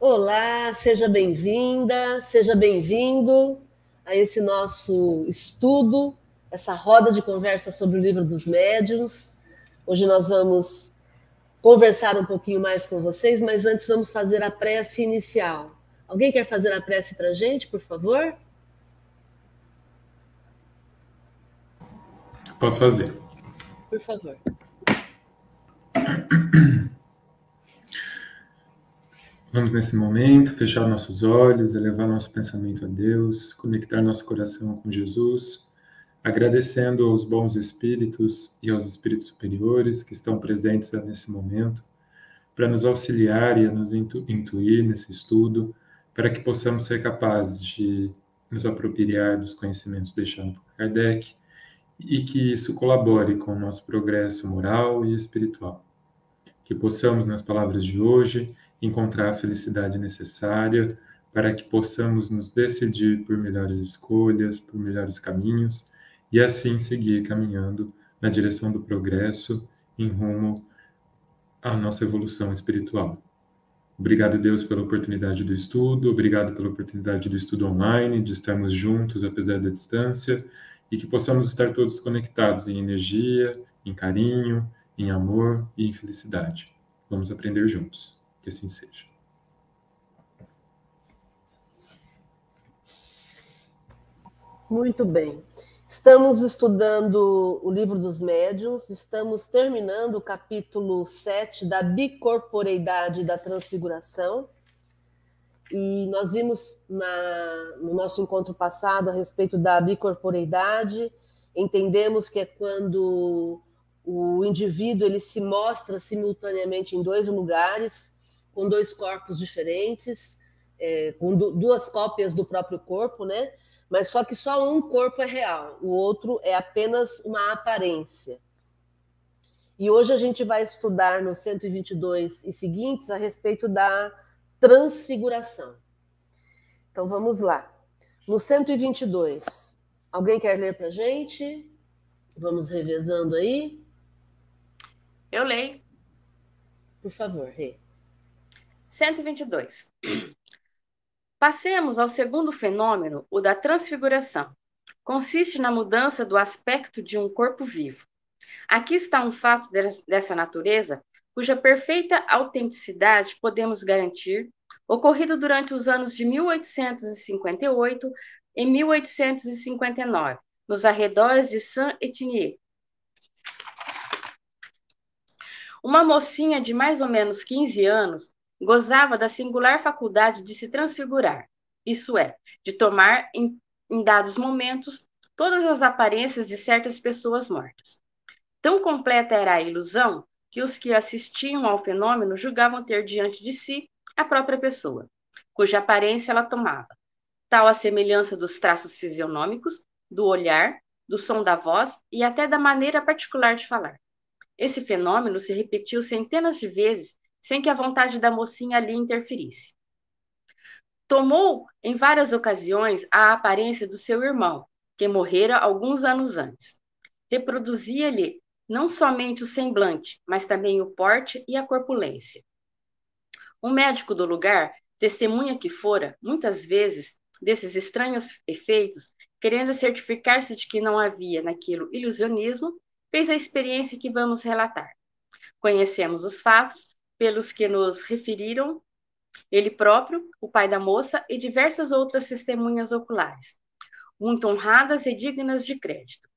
Olá, seja bem-vinda, seja bem-vindo a esse nosso estudo, essa roda de conversa sobre o livro dos médiuns. Hoje nós vamos conversar um pouquinho mais com vocês, mas antes vamos fazer a prece inicial. Alguém quer fazer a prece para a gente, por favor? Posso fazer. Por favor. Vamos, nesse momento, fechar nossos olhos, elevar nosso pensamento a Deus, conectar nosso coração com Jesus, agradecendo aos bons espíritos e aos espíritos superiores que estão presentes nesse momento, para nos auxiliar e a nos intu intuir nesse estudo, para que possamos ser capazes de nos apropriar dos conhecimentos deixados por Kardec e que isso colabore com o nosso progresso moral e espiritual. Que possamos, nas palavras de hoje, encontrar a felicidade necessária para que possamos nos decidir por melhores escolhas, por melhores caminhos e assim seguir caminhando na direção do progresso em rumo à nossa evolução espiritual. Obrigado, Deus, pela oportunidade do estudo, obrigado pela oportunidade do estudo online, de estarmos juntos apesar da distância e que possamos estar todos conectados em energia, em carinho, em amor e em felicidade. Vamos aprender juntos. Que assim seja. Muito bem. Estamos estudando o livro dos médiuns, estamos terminando o capítulo 7 da bicorporeidade da transfiguração. E nós vimos na, no nosso encontro passado a respeito da bicorporeidade, entendemos que é quando o indivíduo ele se mostra simultaneamente em dois lugares, com dois corpos diferentes, é, com duas cópias do próprio corpo, né? Mas só que só um corpo é real, o outro é apenas uma aparência. E hoje a gente vai estudar no 122 e seguintes a respeito da transfiguração. Então vamos lá. No 122, alguém quer ler para a gente? Vamos revezando aí. Eu leio. Por favor, Rê. 122. Passemos ao segundo fenômeno, o da transfiguração. Consiste na mudança do aspecto de um corpo vivo. Aqui está um fato dessa natureza, cuja perfeita autenticidade podemos garantir, ocorrido durante os anos de 1858 e 1859, nos arredores de Saint-Etienne. Uma mocinha de mais ou menos 15 anos gozava da singular faculdade de se transfigurar, isso é, de tomar em, em dados momentos todas as aparências de certas pessoas mortas. Tão completa era a ilusão que os que assistiam ao fenômeno julgavam ter diante de si a própria pessoa, cuja aparência ela tomava, tal a semelhança dos traços fisionômicos, do olhar, do som da voz e até da maneira particular de falar. Esse fenômeno se repetiu centenas de vezes sem que a vontade da mocinha ali interferisse. Tomou, em várias ocasiões, a aparência do seu irmão, que morrera alguns anos antes. Reproduzia-lhe não somente o semblante, mas também o porte e a corpulência. O médico do lugar testemunha que fora, muitas vezes, desses estranhos efeitos, querendo certificar-se de que não havia naquilo ilusionismo, fez a experiência que vamos relatar. Conhecemos os fatos, pelos que nos referiram ele próprio, o pai da moça e diversas outras testemunhas oculares, muito honradas e dignas de crédito.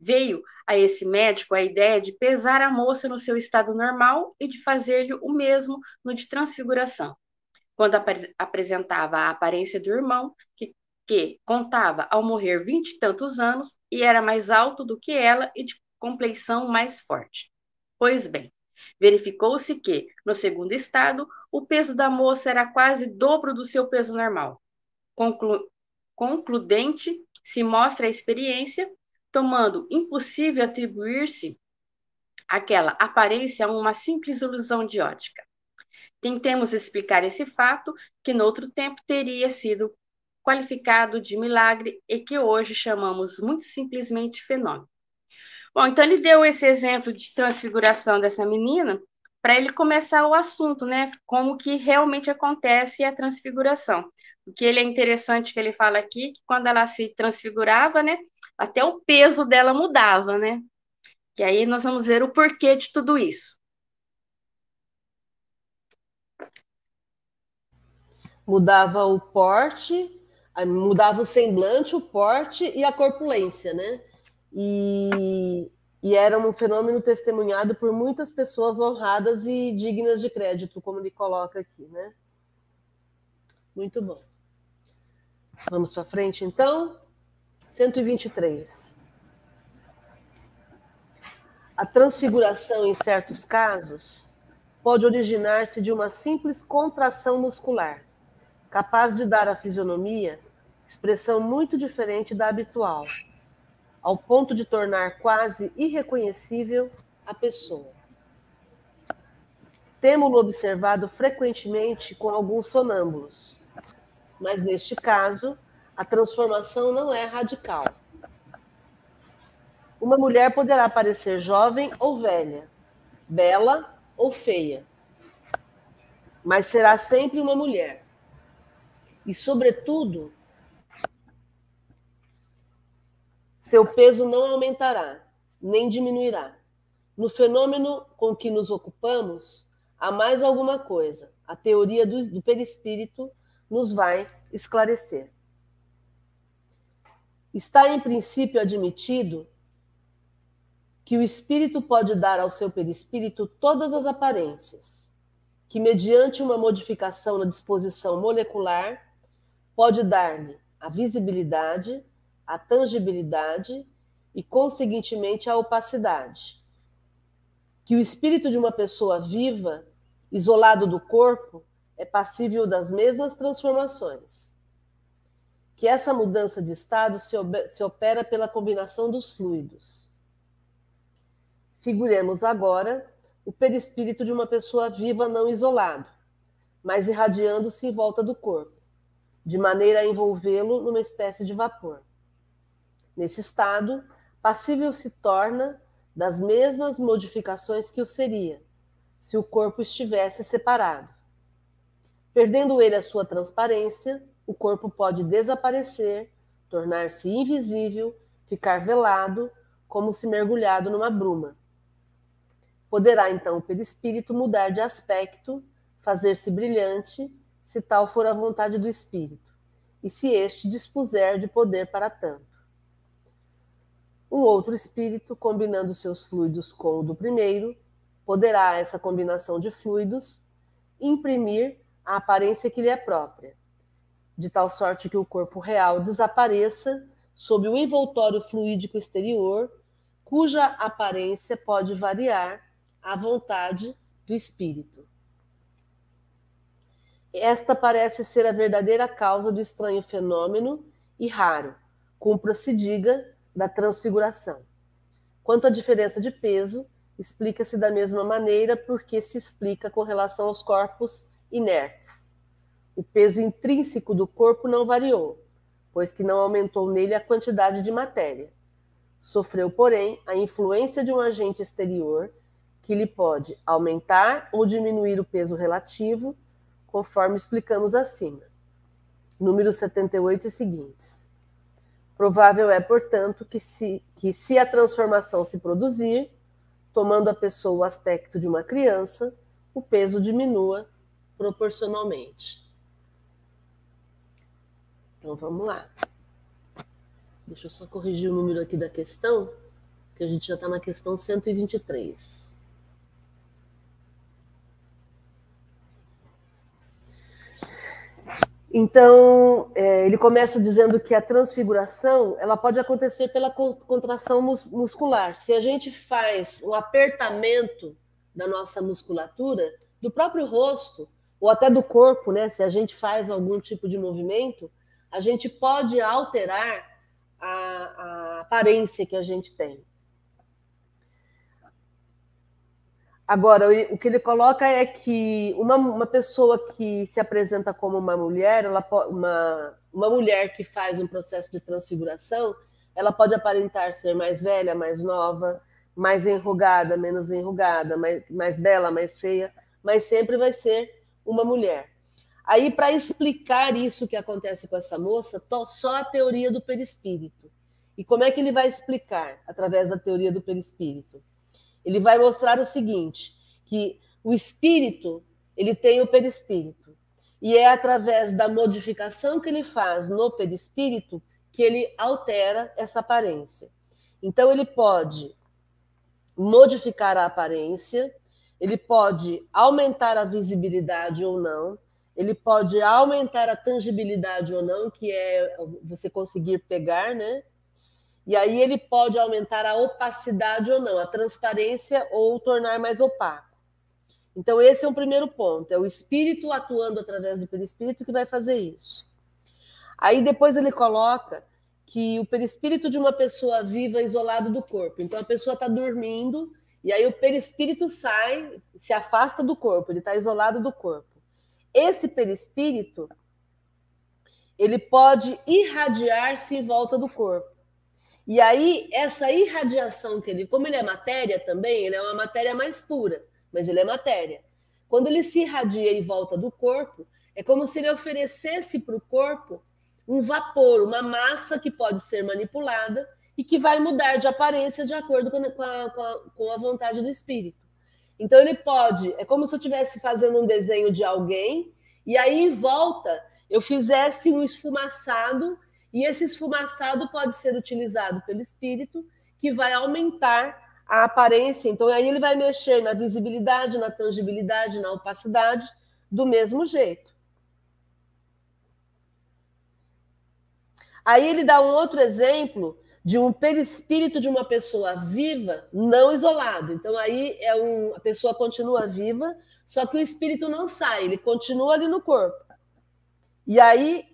Veio a esse médico a ideia de pesar a moça no seu estado normal e de fazer-lhe o mesmo no de transfiguração, quando ap apresentava a aparência do irmão, que, que contava ao morrer vinte e tantos anos e era mais alto do que ela e de compleição mais forte. Pois bem, Verificou-se que, no segundo estado, o peso da moça era quase dobro do seu peso normal. Conclu concludente se mostra a experiência, tomando impossível atribuir-se aquela aparência a uma simples ilusão de ótica. Tentemos explicar esse fato que, noutro tempo, teria sido qualificado de milagre e que hoje chamamos muito simplesmente fenômeno. Bom, então ele deu esse exemplo de transfiguração dessa menina para ele começar o assunto, né? Como que realmente acontece a transfiguração. O que ele é interessante que ele fala aqui, que quando ela se transfigurava, né? Até o peso dela mudava, né? E aí nós vamos ver o porquê de tudo isso. Mudava o porte, mudava o semblante, o porte e a corpulência, né? E, e era um fenômeno testemunhado por muitas pessoas honradas e dignas de crédito, como ele coloca aqui, né? Muito bom. Vamos para frente, então. 123. A transfiguração, em certos casos, pode originar-se de uma simples contração muscular, capaz de dar à fisionomia expressão muito diferente da habitual ao ponto de tornar quase irreconhecível a pessoa. Temos-lo observado frequentemente com alguns sonâmbulos, mas neste caso, a transformação não é radical. Uma mulher poderá parecer jovem ou velha, bela ou feia, mas será sempre uma mulher. E, sobretudo, Seu peso não aumentará, nem diminuirá. No fenômeno com que nos ocupamos, há mais alguma coisa. A teoria do, do perispírito nos vai esclarecer. Está em princípio admitido que o espírito pode dar ao seu perispírito todas as aparências, que mediante uma modificação na disposição molecular pode dar-lhe a visibilidade, a tangibilidade e, conseguintemente, a opacidade. Que o espírito de uma pessoa viva, isolado do corpo, é passível das mesmas transformações. Que essa mudança de estado se opera pela combinação dos fluidos. Figuremos agora o perispírito de uma pessoa viva não isolado, mas irradiando-se em volta do corpo, de maneira a envolvê-lo numa espécie de vapor. Nesse estado, passível se torna das mesmas modificações que o seria, se o corpo estivesse separado. Perdendo ele a sua transparência, o corpo pode desaparecer, tornar-se invisível, ficar velado, como se mergulhado numa bruma. Poderá então o perispírito mudar de aspecto, fazer-se brilhante, se tal for a vontade do espírito, e se este dispuser de poder para tanto um outro espírito, combinando seus fluidos com o do primeiro, poderá essa combinação de fluidos imprimir a aparência que lhe é própria, de tal sorte que o corpo real desapareça sob o envoltório fluídico exterior, cuja aparência pode variar à vontade do espírito. Esta parece ser a verdadeira causa do estranho fenômeno e raro, cumpra-se diga da transfiguração. Quanto à diferença de peso, explica-se da mesma maneira porque se explica com relação aos corpos inertes. O peso intrínseco do corpo não variou, pois que não aumentou nele a quantidade de matéria. Sofreu, porém, a influência de um agente exterior que lhe pode aumentar ou diminuir o peso relativo, conforme explicamos acima. Número 78 e seguintes. Provável é, portanto, que se, que se a transformação se produzir, tomando a pessoa o aspecto de uma criança, o peso diminua proporcionalmente. Então vamos lá. Deixa eu só corrigir o número aqui da questão, que a gente já está na questão 123. Então, é, ele começa dizendo que a transfiguração ela pode acontecer pela contração muscular. Se a gente faz um apertamento da nossa musculatura, do próprio rosto, ou até do corpo, né? Se a gente faz algum tipo de movimento, a gente pode alterar a, a aparência que a gente tem. Agora, o que ele coloca é que uma, uma pessoa que se apresenta como uma mulher, ela, uma, uma mulher que faz um processo de transfiguração, ela pode aparentar ser mais velha, mais nova, mais enrugada, menos enrugada, mais, mais bela, mais feia, mas sempre vai ser uma mulher. Aí, para explicar isso que acontece com essa moça, só a teoria do perispírito. E como é que ele vai explicar? Através da teoria do perispírito. Ele vai mostrar o seguinte, que o espírito, ele tem o perispírito. E é através da modificação que ele faz no perispírito que ele altera essa aparência. Então, ele pode modificar a aparência, ele pode aumentar a visibilidade ou não, ele pode aumentar a tangibilidade ou não, que é você conseguir pegar, né? E aí ele pode aumentar a opacidade ou não, a transparência ou tornar mais opaco. Então, esse é um primeiro ponto, é o espírito atuando através do perispírito que vai fazer isso. Aí depois ele coloca que o perispírito de uma pessoa viva é isolado do corpo. Então a pessoa está dormindo e aí o perispírito sai, se afasta do corpo, ele está isolado do corpo. Esse perispírito ele pode irradiar-se em volta do corpo. E aí essa irradiação que ele, como ele é matéria também, ele é uma matéria mais pura, mas ele é matéria. Quando ele se irradia em volta do corpo, é como se ele oferecesse para o corpo um vapor, uma massa que pode ser manipulada e que vai mudar de aparência de acordo com a, com a, com a vontade do espírito. Então ele pode, é como se eu estivesse fazendo um desenho de alguém e aí em volta eu fizesse um esfumaçado e esse esfumaçado pode ser utilizado pelo espírito que vai aumentar a aparência. Então aí ele vai mexer na visibilidade, na tangibilidade, na opacidade do mesmo jeito. Aí ele dá um outro exemplo de um perispírito de uma pessoa viva, não isolado. Então aí é um, a pessoa continua viva, só que o espírito não sai, ele continua ali no corpo. E aí,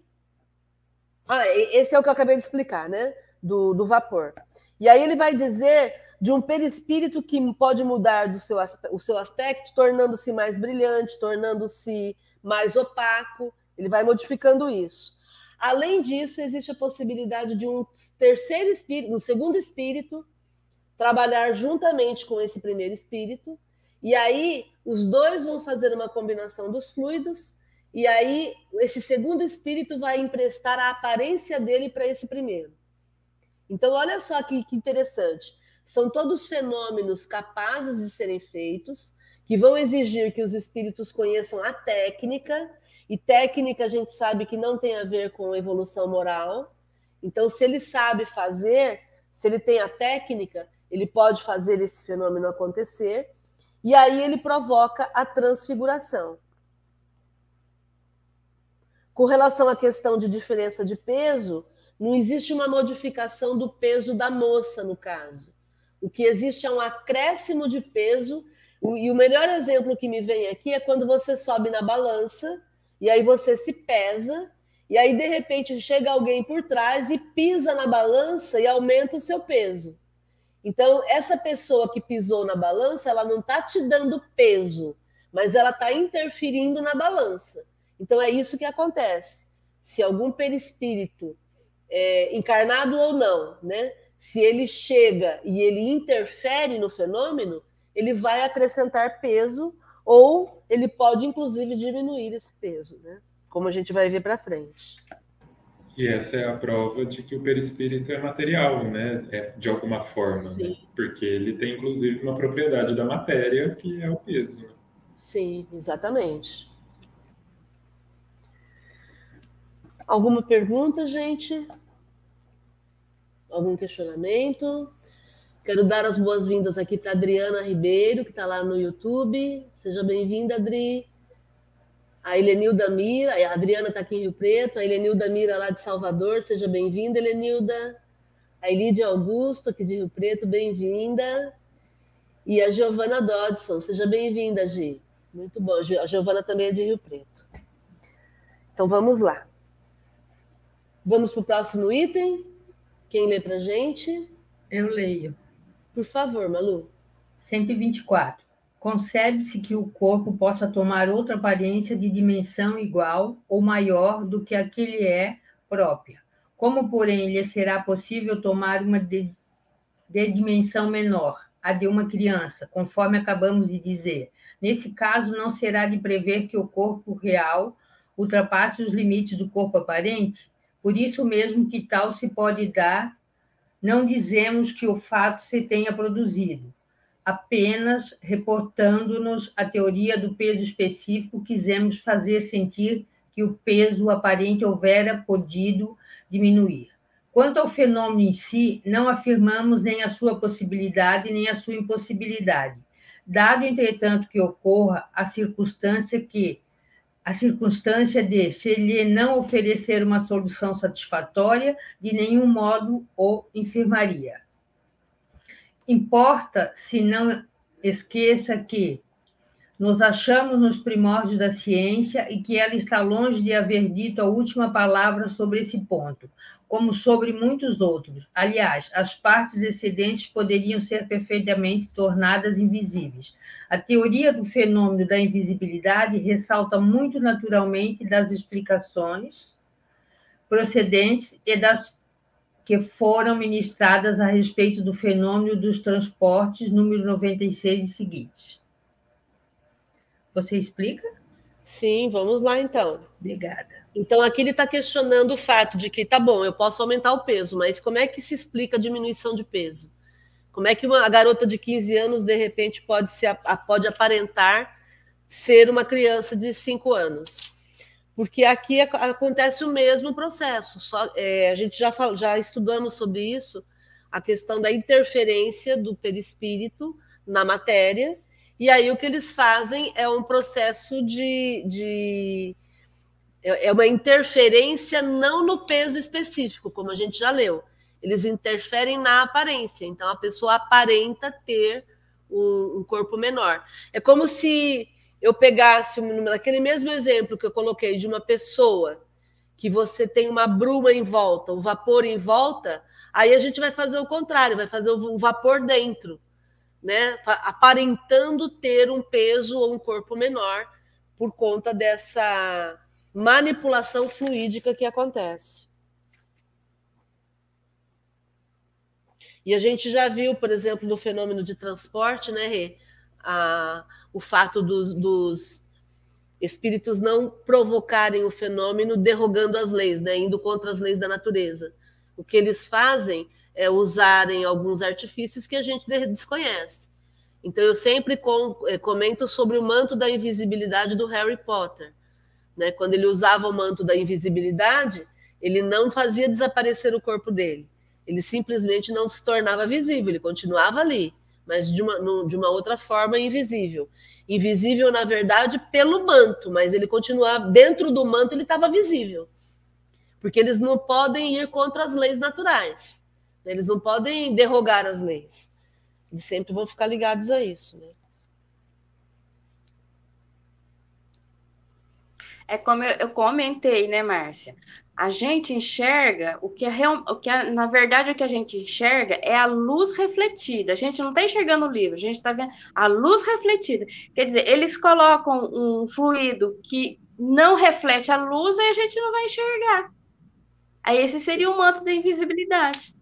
ah, esse é o que eu acabei de explicar, né? Do, do vapor. E aí ele vai dizer de um perispírito que pode mudar do seu, o seu aspecto, tornando-se mais brilhante, tornando-se mais opaco. Ele vai modificando isso. Além disso, existe a possibilidade de um terceiro espírito, um segundo espírito, trabalhar juntamente com esse primeiro espírito, e aí os dois vão fazer uma combinação dos fluidos, e aí esse segundo espírito vai emprestar a aparência dele para esse primeiro. Então, olha só que, que interessante. São todos fenômenos capazes de serem feitos, que vão exigir que os espíritos conheçam a técnica e técnica a gente sabe que não tem a ver com evolução moral. Então, se ele sabe fazer, se ele tem a técnica, ele pode fazer esse fenômeno acontecer. E aí ele provoca a transfiguração. Com relação à questão de diferença de peso, não existe uma modificação do peso da moça, no caso. O que existe é um acréscimo de peso. E o melhor exemplo que me vem aqui é quando você sobe na balança e aí você se pesa, e aí de repente chega alguém por trás e pisa na balança e aumenta o seu peso. Então, essa pessoa que pisou na balança, ela não está te dando peso, mas ela está interferindo na balança. Então, é isso que acontece. Se algum perispírito, é, encarnado ou não, né, se ele chega e ele interfere no fenômeno, ele vai acrescentar peso ou ele pode, inclusive, diminuir esse peso, né? como a gente vai ver para frente. E essa é a prova de que o perispírito é material, né? É, de alguma forma, né? porque ele tem, inclusive, uma propriedade da matéria, que é o peso. Sim, exatamente. Alguma pergunta, gente? Algum questionamento? Quero dar as boas-vindas aqui para Adriana Ribeiro, que está lá no YouTube. Seja bem-vinda, Adri. A Helenilda Mira, a Adriana está aqui em Rio Preto, a Helenilda Mira lá de Salvador, seja bem-vinda, Helenilda. A Elídia Augusto, aqui de Rio Preto, bem-vinda. E a Giovana Dodson, seja bem-vinda, Gi. Muito bom. A Giovana também é de Rio Preto. Então vamos lá. Vamos para o próximo item. Quem lê para gente? Eu leio. Por favor, Malu. 124. Concebe-se que o corpo possa tomar outra aparência de dimensão igual ou maior do que a que lhe é própria. Como, porém, lhe será possível tomar uma de, de dimensão menor, à de uma criança, conforme acabamos de dizer. Nesse caso, não será de prever que o corpo real ultrapasse os limites do corpo aparente? Por isso mesmo que tal se pode dar, não dizemos que o fato se tenha produzido, apenas reportando-nos a teoria do peso específico, quisemos fazer sentir que o peso aparente houvera podido diminuir. Quanto ao fenômeno em si, não afirmamos nem a sua possibilidade nem a sua impossibilidade. Dado, entretanto, que ocorra a circunstância que a circunstância de se lhe não oferecer uma solução satisfatória, de nenhum modo o infirmaria. Importa se não esqueça que nos achamos nos primórdios da ciência e que ela está longe de haver dito a última palavra sobre esse ponto, como sobre muitos outros. Aliás, as partes excedentes poderiam ser perfeitamente tornadas invisíveis. A teoria do fenômeno da invisibilidade ressalta muito naturalmente das explicações procedentes e das que foram ministradas a respeito do fenômeno dos transportes, número 96 e seguintes. Você explica? Sim, vamos lá então. Obrigada. Então aqui ele está questionando o fato de que, tá bom, eu posso aumentar o peso, mas como é que se explica a diminuição de peso? Como é que uma garota de 15 anos, de repente, pode, se, pode aparentar ser uma criança de 5 anos? Porque aqui acontece o mesmo processo. Só, é, a gente já, já estudamos sobre isso, a questão da interferência do perispírito na matéria, e aí o que eles fazem é um processo de, de é, é uma interferência não no peso específico, como a gente já leu. Eles interferem na aparência. Então a pessoa aparenta ter um, um corpo menor. É como se eu pegasse aquele mesmo exemplo que eu coloquei de uma pessoa que você tem uma bruma em volta, um vapor em volta, aí a gente vai fazer o contrário, vai fazer o vapor dentro, né? Aparentando ter um peso ou um corpo menor por conta dessa manipulação fluídica que acontece. E a gente já viu, por exemplo, no fenômeno de transporte, né, Rê? A, o fato dos, dos espíritos não provocarem o fenômeno derrogando as leis, né, indo contra as leis da natureza. O que eles fazem é usarem alguns artifícios que a gente desconhece. Então, eu sempre eh, comento sobre o manto da invisibilidade do Harry Potter. Né? Quando ele usava o manto da invisibilidade, ele não fazia desaparecer o corpo dele. Ele simplesmente não se tornava visível, ele continuava ali mas de uma, de uma outra forma invisível. Invisível, na verdade, pelo manto, mas ele continuava dentro do manto, ele estava visível. Porque eles não podem ir contra as leis naturais. Eles não podem derrogar as leis. Eles sempre vão ficar ligados a isso. Né? É como eu comentei, né, Márcia? a gente enxerga o que é real, o que é, na verdade o que a gente enxerga é a luz refletida. A gente não está enxergando o livro, a gente está vendo a luz refletida. Quer dizer, eles colocam um fluido que não reflete a luz e a gente não vai enxergar. Aí esse seria o manto da invisibilidade.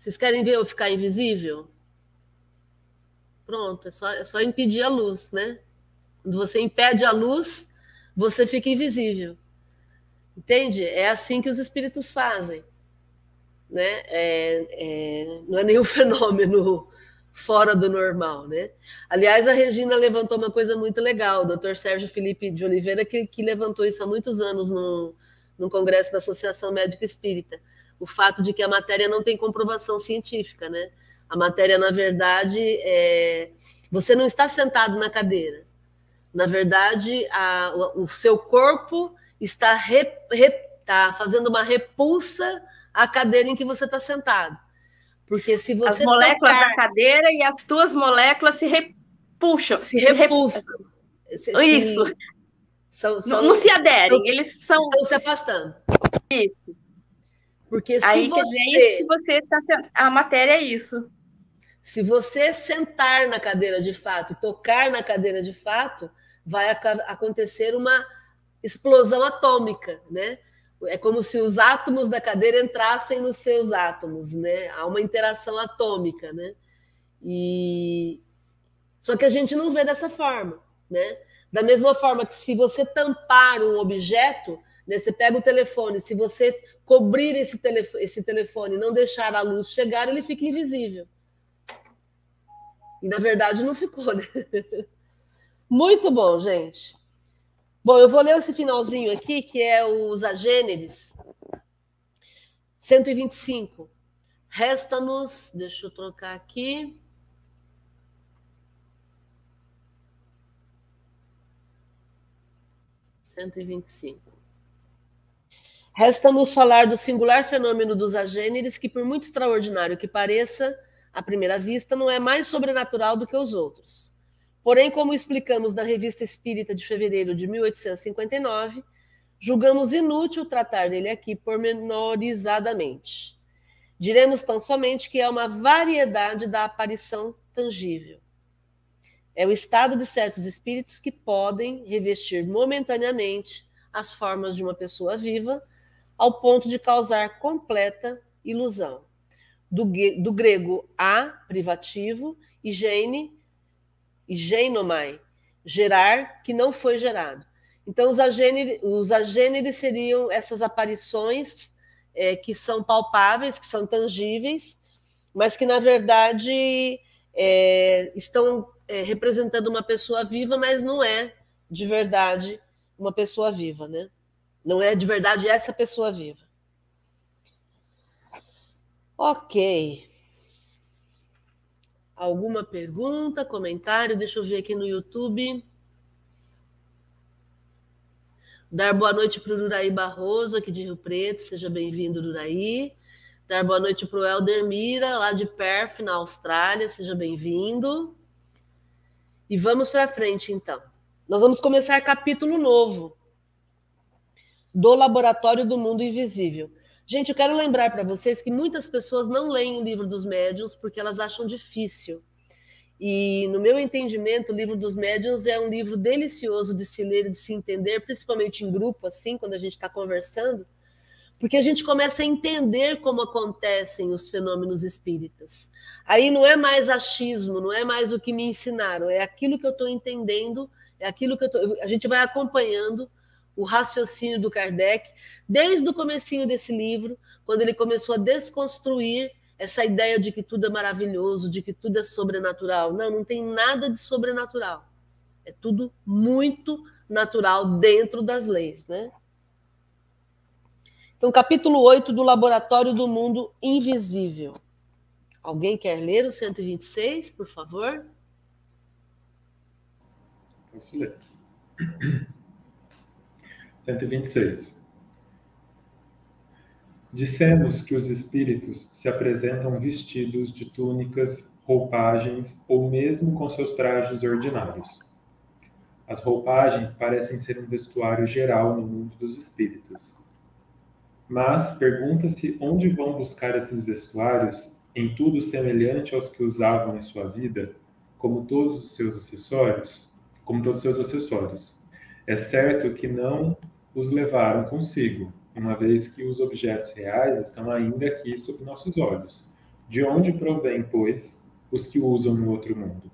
Vocês querem ver eu ficar invisível? Pronto, é só, é só impedir a luz, né? Quando você impede a luz, você fica invisível. Entende? É assim que os espíritos fazem. Né? É, é, não é nenhum fenômeno fora do normal. Né? Aliás, a Regina levantou uma coisa muito legal, o doutor Sérgio Felipe de Oliveira, que, que levantou isso há muitos anos no, no Congresso da Associação Médico Espírita. O fato de que a matéria não tem comprovação científica. Né? A matéria, na verdade, é, você não está sentado na cadeira. Na verdade, a, o, o seu corpo está, re, re, tá fazendo uma repulsa à cadeira em que você está sentado. Porque se você. As moléculas tocar, da cadeira e as tuas moléculas se repuxam. Se repulsam. Se, Isso. Se, são, são, não, não, se aderem, eles são. Estão se afastando. Isso. Porque se Aí, você. Dizer, que você está. A matéria é isso. Se você sentar na cadeira de fato, tocar na cadeira de fato, vai acontecer uma explosão atômica, né? É como se os átomos da cadeira entrassem nos seus átomos, né? Há uma interação atômica, né? E só que a gente não vê dessa forma, né? Da mesma forma que se você tampar um objeto, né, você pega o telefone, se você cobrir esse telefone, esse telefone, não deixar a luz chegar, ele fica invisível. E na verdade não ficou, né? Muito bom, gente. Bom, eu vou ler esse finalzinho aqui, que é os agêneres. 125. Resta-nos, deixa eu trocar aqui. Cento e vinte e cinco. Resta-nos falar do singular fenômeno dos agêneres, que, por muito extraordinário que pareça, à primeira vista, não é mais sobrenatural do que os outros. Porém, como explicamos na Revista Espírita de fevereiro de 1859, julgamos inútil tratar dele aqui pormenorizadamente. Diremos tão somente que é uma variedade da aparição tangível. É o estado de certos espíritos que podem revestir momentaneamente as formas de uma pessoa viva, ao ponto de causar completa ilusão. Do, do grego a, privativo, e gene, e genomai, gerar que não foi gerado. Então, os agêneres, os agêneres seriam essas aparições é, que são palpáveis, que são tangíveis, mas que, na verdade, é, estão é, representando uma pessoa viva, mas não é de verdade uma pessoa viva, né? Não é de verdade essa pessoa viva. Ok. Alguma pergunta, comentário? Deixa eu ver aqui no YouTube. Dar boa noite para o Uraí Barroso, aqui de Rio Preto. Seja bem-vindo, Uraí. Dar boa noite para o Helder Mira, lá de Perth, na Austrália. Seja bem-vindo. E vamos para frente, então. Nós vamos começar capítulo novo do Laboratório do Mundo Invisível. Gente, eu quero lembrar para vocês que muitas pessoas não leem o livro dos médiuns porque elas acham difícil. E, no meu entendimento, o livro dos médiuns é um livro delicioso de se ler e de se entender, principalmente em grupo, assim, quando a gente está conversando, porque a gente começa a entender como acontecem os fenômenos espíritas. Aí não é mais achismo, não é mais o que me ensinaram, é aquilo que eu estou entendendo, é aquilo que eu tô, a gente vai acompanhando o raciocínio do Kardec desde o comecinho desse livro, quando ele começou a desconstruir essa ideia de que tudo é maravilhoso, de que tudo é sobrenatural. Não, não tem nada de sobrenatural. É tudo muito natural dentro das leis, né? Então, capítulo 8 do Laboratório do Mundo Invisível. Alguém quer ler o 126, por favor? Posso ler. 126. Dissemos que os espíritos se apresentam vestidos de túnicas, roupagens ou mesmo com seus trajes ordinários. As roupagens parecem ser um vestuário geral no mundo dos espíritos. Mas pergunta-se onde vão buscar esses vestuários em tudo semelhante aos que usavam em sua vida, como todos os seus acessórios, como todos os seus acessórios. É certo que não os levaram consigo, uma vez que os objetos reais estão ainda aqui sob nossos olhos. De onde provém, pois, os que usam no outro mundo?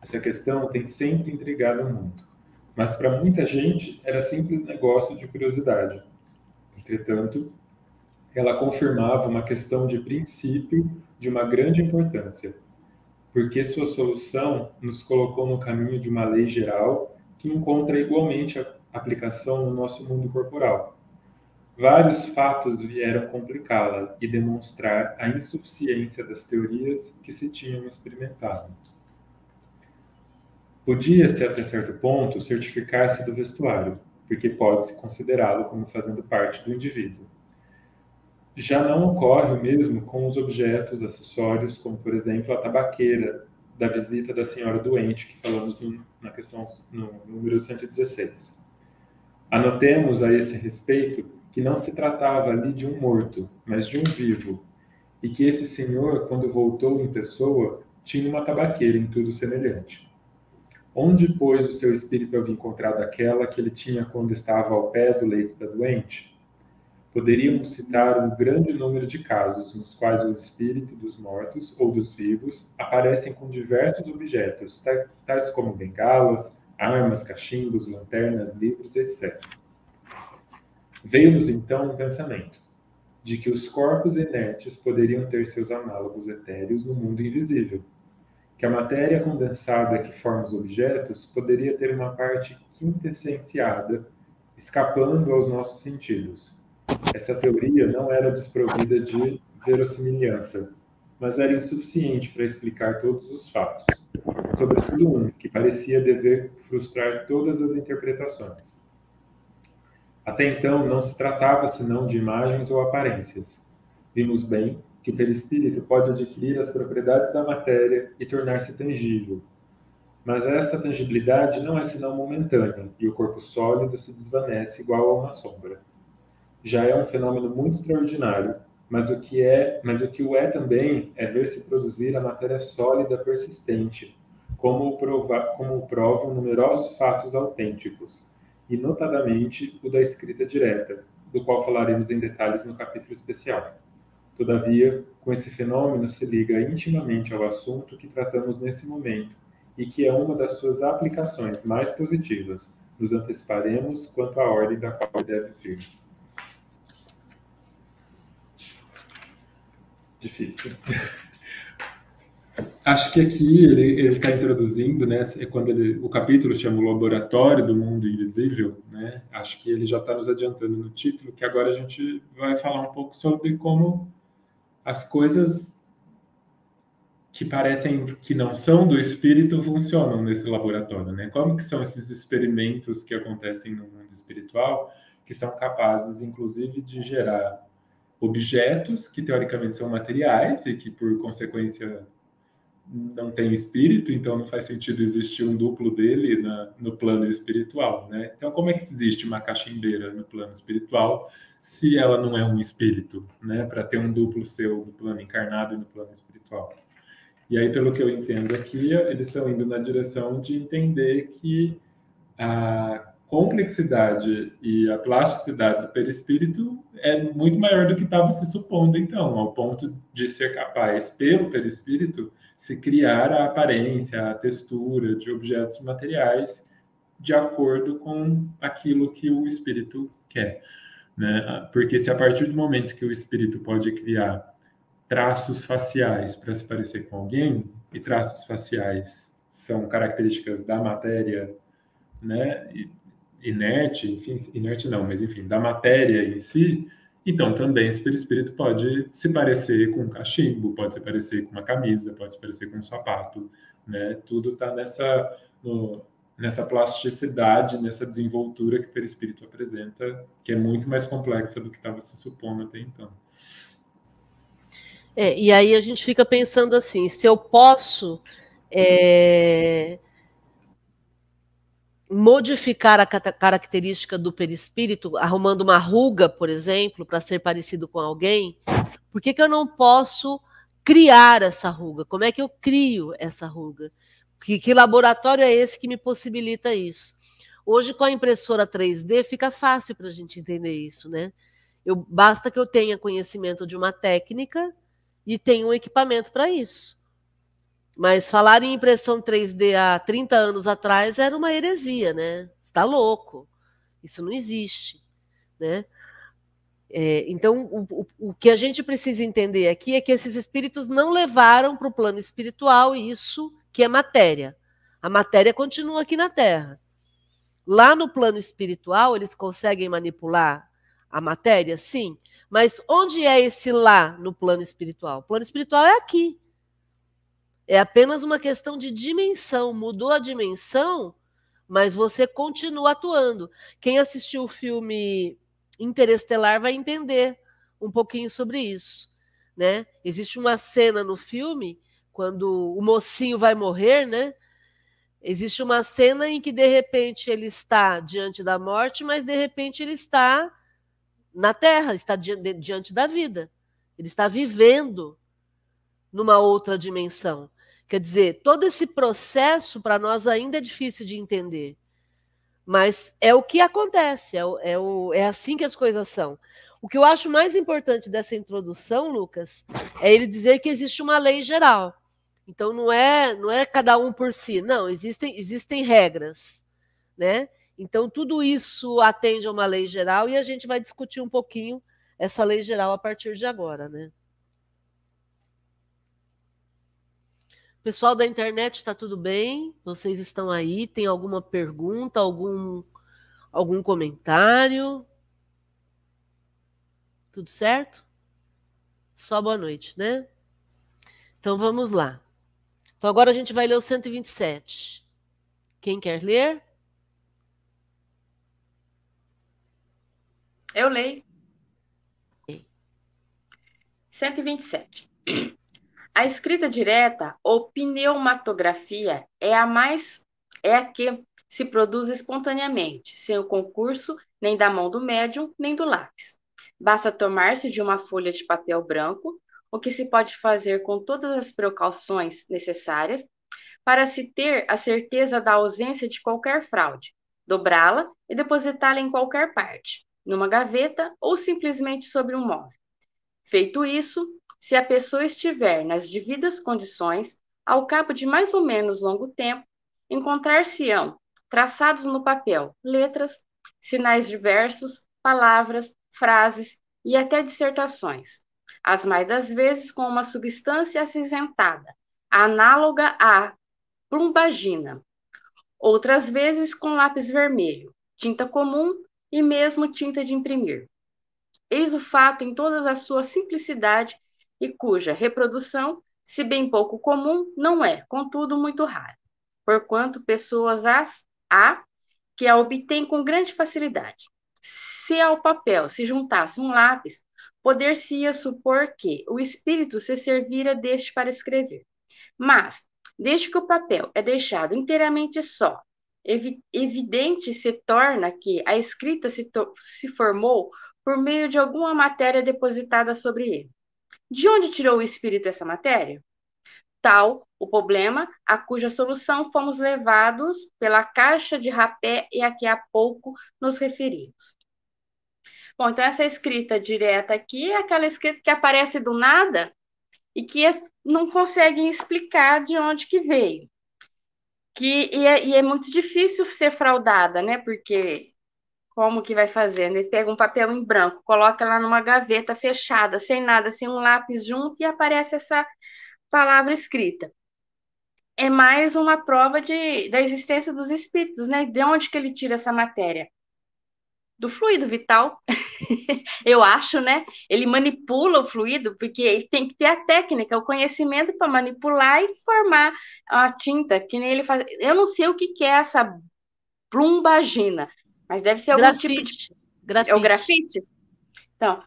Essa questão tem sempre intrigado o mundo, mas para muita gente era simples negócio de curiosidade. Entretanto, ela confirmava uma questão de princípio de uma grande importância, porque sua solução nos colocou no caminho de uma lei geral que encontra igualmente aplicação no nosso mundo corporal Vários fatos vieram complicá-la e demonstrar a insuficiência das teorias que se tinham experimentado. Podia-se, até certo ponto, certificar-se do vestuário, porque pode-se considerá-lo como fazendo parte do indivíduo. Já não ocorre o mesmo com os objetos, acessórios, como, por exemplo, a tabaqueira da visita da senhora doente, que falamos no, na questão no número 116. Anotemos a esse respeito que não se tratava ali de um morto, mas de um vivo, e que esse senhor, quando voltou em pessoa, tinha uma tabaqueira em tudo semelhante. Onde, pois, o seu espírito havia encontrado aquela que ele tinha quando estava ao pé do leito da doente? poderíamos citar um grande número de casos nos quais o espírito dos mortos ou dos vivos aparecem com diversos objetos, tais como bengalas, armas, cachimbos, lanternas, livros, etc. Veio-nos então um pensamento de que os corpos inertes poderiam ter seus análogos etéreos no mundo invisível, que a matéria condensada que forma os objetos poderia ter uma parte quintessenciada, escapando aos nossos sentidos. Essa teoria não era desprovida de verossimilhança, mas era insuficiente para explicar todos os fatos, sobretudo um que parecia dever frustrar todas as interpretações. Até então, não se tratava senão de imagens ou aparências. Vimos bem que o perispírito pode adquirir as propriedades da matéria e tornar-se tangível. Mas essa tangibilidade não é senão momentânea, e o corpo sólido se desvanece igual a uma sombra. Já é um fenômeno muito extraordinário, mas o que é, mas o que o é também é ver se produzir a matéria sólida persistente, como prova, como provam numerosos fatos autênticos, e notadamente o da escrita direta, do qual falaremos em detalhes no capítulo especial. Todavia, com esse fenômeno se liga intimamente ao assunto que tratamos nesse momento e que é uma das suas aplicações mais positivas. Nos anteciparemos quanto à ordem da qual deve vir. Difícil. Acho que aqui ele está introduzindo, né, é quando ele, o capítulo chama o Laboratório do Mundo Invisível, né, acho que ele já está nos adiantando no título, que agora a gente vai falar um pouco sobre como as coisas que parecem que não são do espírito funcionam nesse laboratório, né? Como que são esses experimentos que acontecem no mundo espiritual que são capazes, inclusive, de gerar objetos que teoricamente são materiais e que, por consequência, não tem espírito, então não faz sentido existir um duplo dele na, no plano espiritual, né? Então, como é que existe uma cachimbeira no plano espiritual se ela não é um espírito, né? Para ter um duplo seu no plano encarnado e no plano espiritual. E aí, pelo que eu entendo aqui, eles estão indo na direção de entender que a complexidade e a plasticidade do perispírito é muito maior do que estava se supondo, então, ao ponto de ser capaz, pelo perispírito, se criar a aparência, a textura de objetos materiais de acordo com aquilo que o espírito quer. Né? Porque se a partir do momento que o espírito pode criar traços faciais para se parecer com alguém, e traços faciais são características da matéria né, inerte, enfim, inerte não, mas enfim, da matéria em si, então, também esse perispírito pode se parecer com um cachimbo, pode se parecer com uma camisa, pode se parecer com um sapato, né? Tudo está nessa, nessa plasticidade, nessa desenvoltura que o perispírito apresenta, que é muito mais complexa do que estava se supondo até então. É, e aí a gente fica pensando assim, se eu posso é, modificar a característica do perispírito, arrumando uma ruga, por exemplo, para ser parecido com alguém, por que, que eu não posso criar essa ruga? Como é que eu crio essa ruga? Que, que laboratório é esse que me possibilita isso? Hoje, com a impressora 3D, fica fácil para a gente entender isso, né? Eu, basta que eu tenha conhecimento de uma técnica e tenha um equipamento para isso. Mas falar em impressão 3D há 30 anos atrás era uma heresia, né? Está louco. Isso não existe, né? É, então, o, o, o, que a gente precisa entender aqui é que esses espíritos não levaram para o plano espiritual isso que é matéria. A matéria continua aqui na Terra. Lá no plano espiritual, eles conseguem manipular a matéria? Sim. Mas onde é esse lá no plano espiritual? O plano espiritual é aqui. É apenas uma questão de dimensão. Mudou a dimensão, mas você continua atuando. Quem assistiu o filme Interestelar vai entender um pouquinho sobre isso. Né? Existe uma cena no filme, quando o mocinho vai morrer, né? Existe uma cena em que, de repente, ele está diante da morte, mas, de repente, ele está na Terra, está diante da vida. Ele está vivendo numa outra dimensão. Quer dizer, todo esse processo para nós ainda é difícil de entender. Mas é o que acontece, é, o, é, o, é assim que as coisas são. O que eu acho mais importante dessa introdução, Lucas, é ele dizer que existe uma lei geral. Então não é, não é cada um por si, não, existem, existem regras, né? Então tudo isso atende a uma lei geral e a gente vai discutir um pouquinho essa lei geral a partir de agora, né? Pessoal da internet, está tudo bem? Vocês estão aí? Tem alguma pergunta, algum algum comentário? Tudo certo? Só boa noite, né? Então vamos lá. Então agora a gente vai ler o 127. Quem quer ler? Eu leio. 127. A escrita direta ou pneumatografia é a mais é a que se produz espontaneamente, sem o concurso nem da mão do médium, nem do lápis. Basta tomar-se de uma folha de papel branco, o que se pode fazer com todas as precauções necessárias para se ter a certeza da ausência de qualquer fraude, dobrá-la e depositá-la em qualquer parte, numa gaveta ou simplesmente sobre um móvel. Feito isso, se a pessoa estiver nas devidas condições, ao cabo de mais ou menos longo tempo, encontrar-se-ão traçados no papel letras, sinais diversos, palavras, frases e até dissertações, as mais das vezes com uma substância acinzentada, análoga à plumbagina, outras vezes com lápis vermelho, tinta comum e mesmo tinta de imprimir. Eis o fato em toda a sua simplicidade e cuja reprodução, se bem pouco comum, não é, contudo, muito rara, porquanto pessoas as, há que a obtêm com grande facilidade. Se ao papel se juntasse um lápis, poder-se-ia supor que o espírito se servira deste para escrever. Mas, desde que o papel é deixado inteiramente só, evi evidente se torna que a escrita se, se formou por meio de alguma matéria depositada sobre ele. De onde tirou o espírito essa matéria? Tal o problema a cuja solução fomos levados pela caixa de rapé e a que há pouco nos referimos. Bom, então essa escrita direta aqui é aquela escrita que aparece do nada e que não conseguem explicar de onde que veio. Que, e é, e, é, muito difícil ser fraudada, né? Porque como que vai fazer? Ele pega um papel em branco, coloca lá numa gaveta fechada, sem nada, sem um lápis junto, e aparece essa palavra escrita. É mais uma prova de, da existência dos espíritos, né? De onde que ele tira essa matéria? do fluido vital, eu acho, né? Ele manipula o fluido, porque ele tem que ter a técnica, o conhecimento para manipular e formar a tinta, que nem ele faz. Eu não sei o que, que é essa plumbagina, mas deve ser algum grafite. tipo de. Grafite. É o grafite? Então,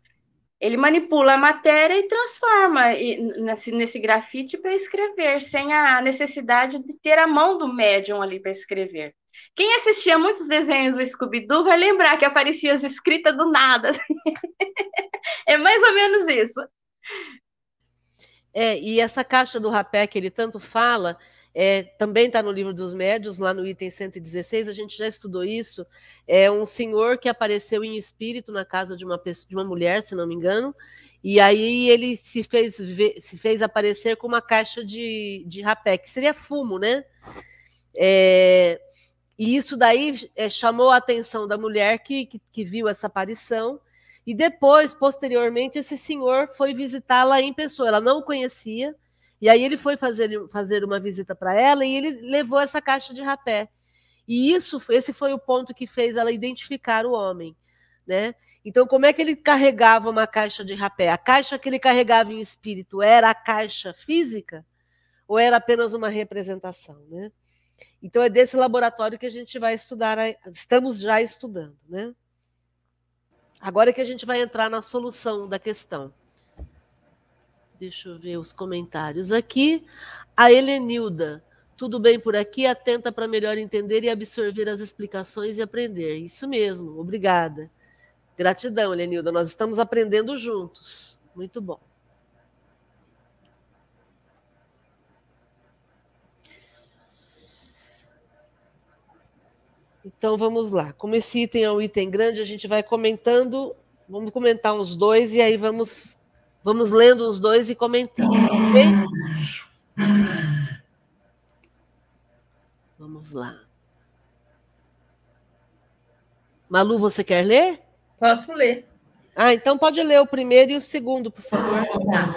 ele manipula a matéria e transforma nesse, nesse grafite para escrever, sem a necessidade de ter a mão do médium ali para escrever. Quem assistia muitos desenhos do Scooby-Doo vai lembrar que aparecia as escritas do nada. é mais ou menos isso. É, e essa caixa do rapé que ele tanto fala, é, também está no livro dos médios, lá no item 116, a gente já estudou isso. É um senhor que apareceu em espírito na casa de uma, pessoa, de uma mulher, se não me engano, e aí ele se fez, se fez aparecer com uma caixa de, de rapé, que seria fumo, né? É, e isso daí é, chamou a atenção da mulher que, que, que viu essa aparição. E depois, posteriormente, esse senhor foi visitá-la em pessoa. Ela não o conhecia. E aí ele foi fazer, fazer uma visita para ela e ele levou essa caixa de rapé. E isso, esse foi o ponto que fez ela identificar o homem, né? Então, como é que ele carregava uma caixa de rapé? A caixa que ele carregava em espírito era a caixa física ou era apenas uma representação, né? Então, é desse laboratório que a gente vai estudar, estamos já estudando, né? Agora é que a gente vai entrar na solução da questão. Deixa eu ver os comentários aqui. A Helenilda, tudo bem por aqui? Atenta para melhor entender e absorver as explicações e aprender. Isso mesmo, obrigada. Gratidão, Helenilda. Nós estamos aprendendo juntos. Muito bom. Então vamos lá. Como esse item é um item grande, a gente vai comentando Vamos comentar os dois e aí vamos vamos lendo os dois e comentando, ok? Vamos lá. Malu, você quer ler? Posso ler. Ah, então pode ler o primeiro e o segundo, por favor. Tá.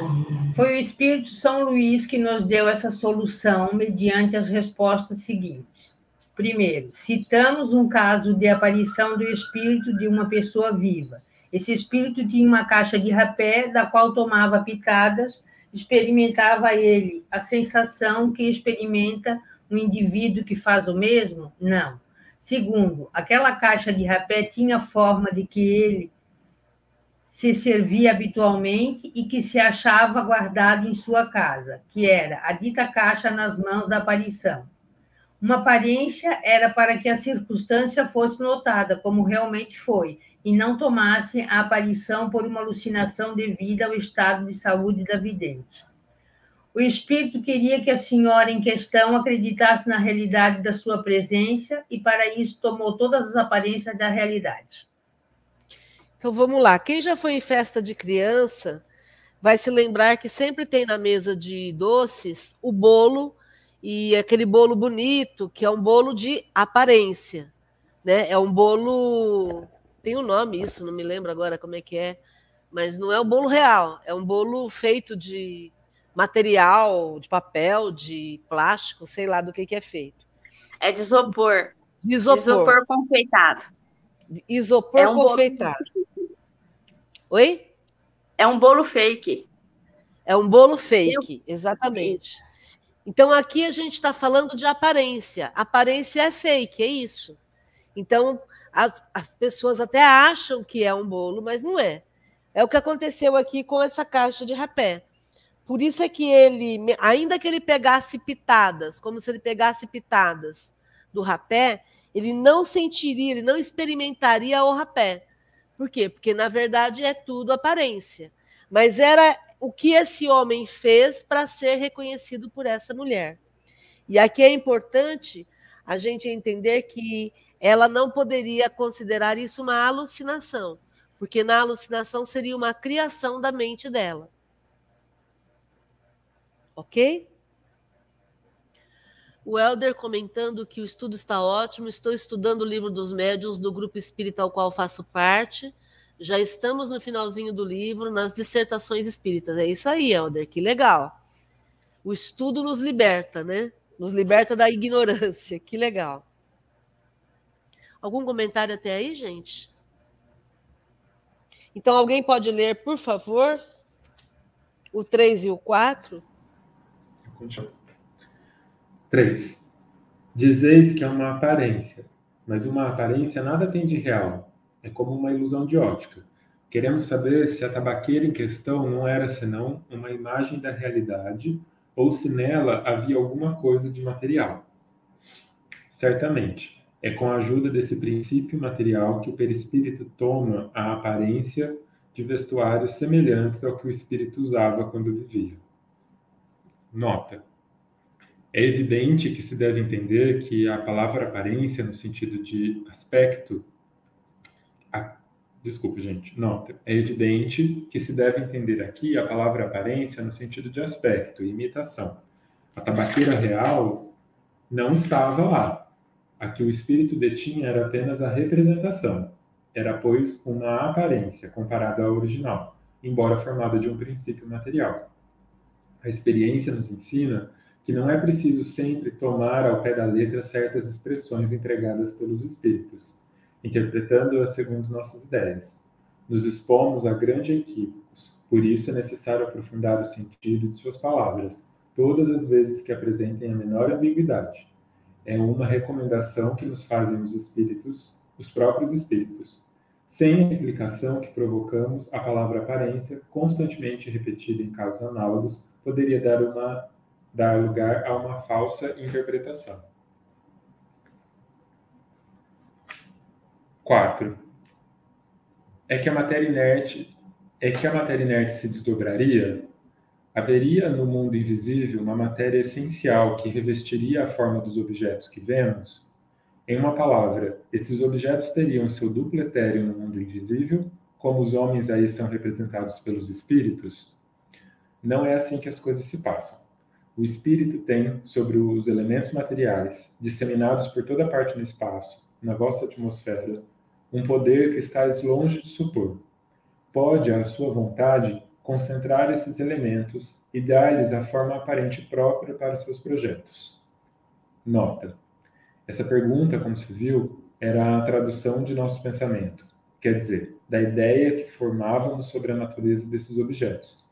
Foi o Espírito São Luís que nos deu essa solução mediante as respostas seguintes. Primeiro, citamos um caso de aparição do espírito de uma pessoa viva. Esse espírito tinha uma caixa de rapé, da qual tomava pitadas, experimentava ele a sensação que experimenta um indivíduo que faz o mesmo? Não. Segundo, aquela caixa de rapé tinha forma de que ele se servia habitualmente e que se achava guardado em sua casa, que era a dita caixa nas mãos da aparição. Uma aparência era para que a circunstância fosse notada como realmente foi, e não tomasse a aparição por uma alucinação devida ao estado de saúde da vidente. O espírito queria que a senhora em questão acreditasse na realidade da sua presença e, para isso, tomou todas as aparências da realidade. Então vamos lá. Quem já foi em festa de criança vai se lembrar que sempre tem na mesa de doces o bolo e aquele bolo bonito, que é um bolo de aparência, né? É um bolo tem um nome isso, não me lembro agora como é que é, mas não é o bolo real, é um bolo feito de material, de papel, de plástico, sei lá do que que é feito. É de isopor. De isopor. Isopor confeitado. Isopor é um confeitado. Bolo... Oi? É um bolo fake. É um bolo fake, exatamente. Então aqui a gente está falando de aparência. Aparência é fake, é isso. Então as, as pessoas até acham que é um bolo, mas não é. É o que aconteceu aqui com essa caixa de rapé. Por isso é que ele, ainda que ele pegasse pitadas, como se ele pegasse pitadas do rapé, ele não sentiria, ele não experimentaria o rapé. Por quê? Porque, na verdade, é tudo aparência. Mas era o que esse homem fez para ser reconhecido por essa mulher. E aqui é importante a gente entender que ela não poderia considerar isso uma alucinação, porque na alucinação seria uma criação da mente dela. Ok? O Helder comentando que o estudo está ótimo, estou estudando o livro dos médiuns do grupo espírita ao qual faço parte. Já estamos no finalzinho do livro, nas dissertações espíritas. É isso aí, Helder, que legal. O estudo nos liberta, né? Nos liberta da ignorância, que legal. Algum comentário até aí, gente? Então, alguém pode ler, por favor, o 3 e o 4? 3. Dizeis que é uma aparência, mas uma aparência nada tem de real. É como uma ilusão de ótica. Queremos saber se a tabaqueira em questão não era senão uma imagem da realidade ou se nela havia alguma coisa de material. Certamente, é com a ajuda desse princípio material que o perispírito toma a aparência de vestuários semelhantes ao que o espírito usava quando vivia. Nota: é evidente que se deve entender que a palavra aparência, no sentido de aspecto, a, desculpe, gente, nota. É evidente que se deve entender aqui a palavra aparência no sentido de aspecto, imitação. A tabaqueira real não estava lá. A que o espírito detinha era apenas a representação. Era, pois, uma aparência comparada à original, embora formada de um princípio material. A experiência nos ensina que não é preciso sempre tomar ao pé da letra certas expressões entregadas pelos espíritos, interpretando-as segundo nossas ideias. Nos expomos a grandes equívocos, por isso é necessário aprofundar o sentido de suas palavras, todas as vezes que apresentem a menor ambiguidade. É uma recomendação que nos fazem os espíritos, os próprios espíritos. Sem explicação que provocamos, a palavra aparência, constantemente repetida em casos análogos, poderia dar uma dar lugar a uma falsa interpretação. 4. É que a matéria inerte é que a matéria inerte se desdobraria, haveria no mundo invisível uma matéria essencial que revestiria a forma dos objetos que vemos? Em uma palavra, esses objetos teriam seu duplo etéreo no mundo invisível, como os homens aí são representados pelos espíritos, não é assim que as coisas se passam. O espírito tem sobre os elementos materiais, disseminados por toda parte no espaço, na vossa atmosfera, um poder que estáis longe de supor. Pode, à sua vontade, concentrar esses elementos e dar-lhes a forma aparente própria para os seus projetos. Nota: essa pergunta, como se viu, era a tradução de nosso pensamento, quer dizer, da ideia que formávamos sobre a natureza desses objetos.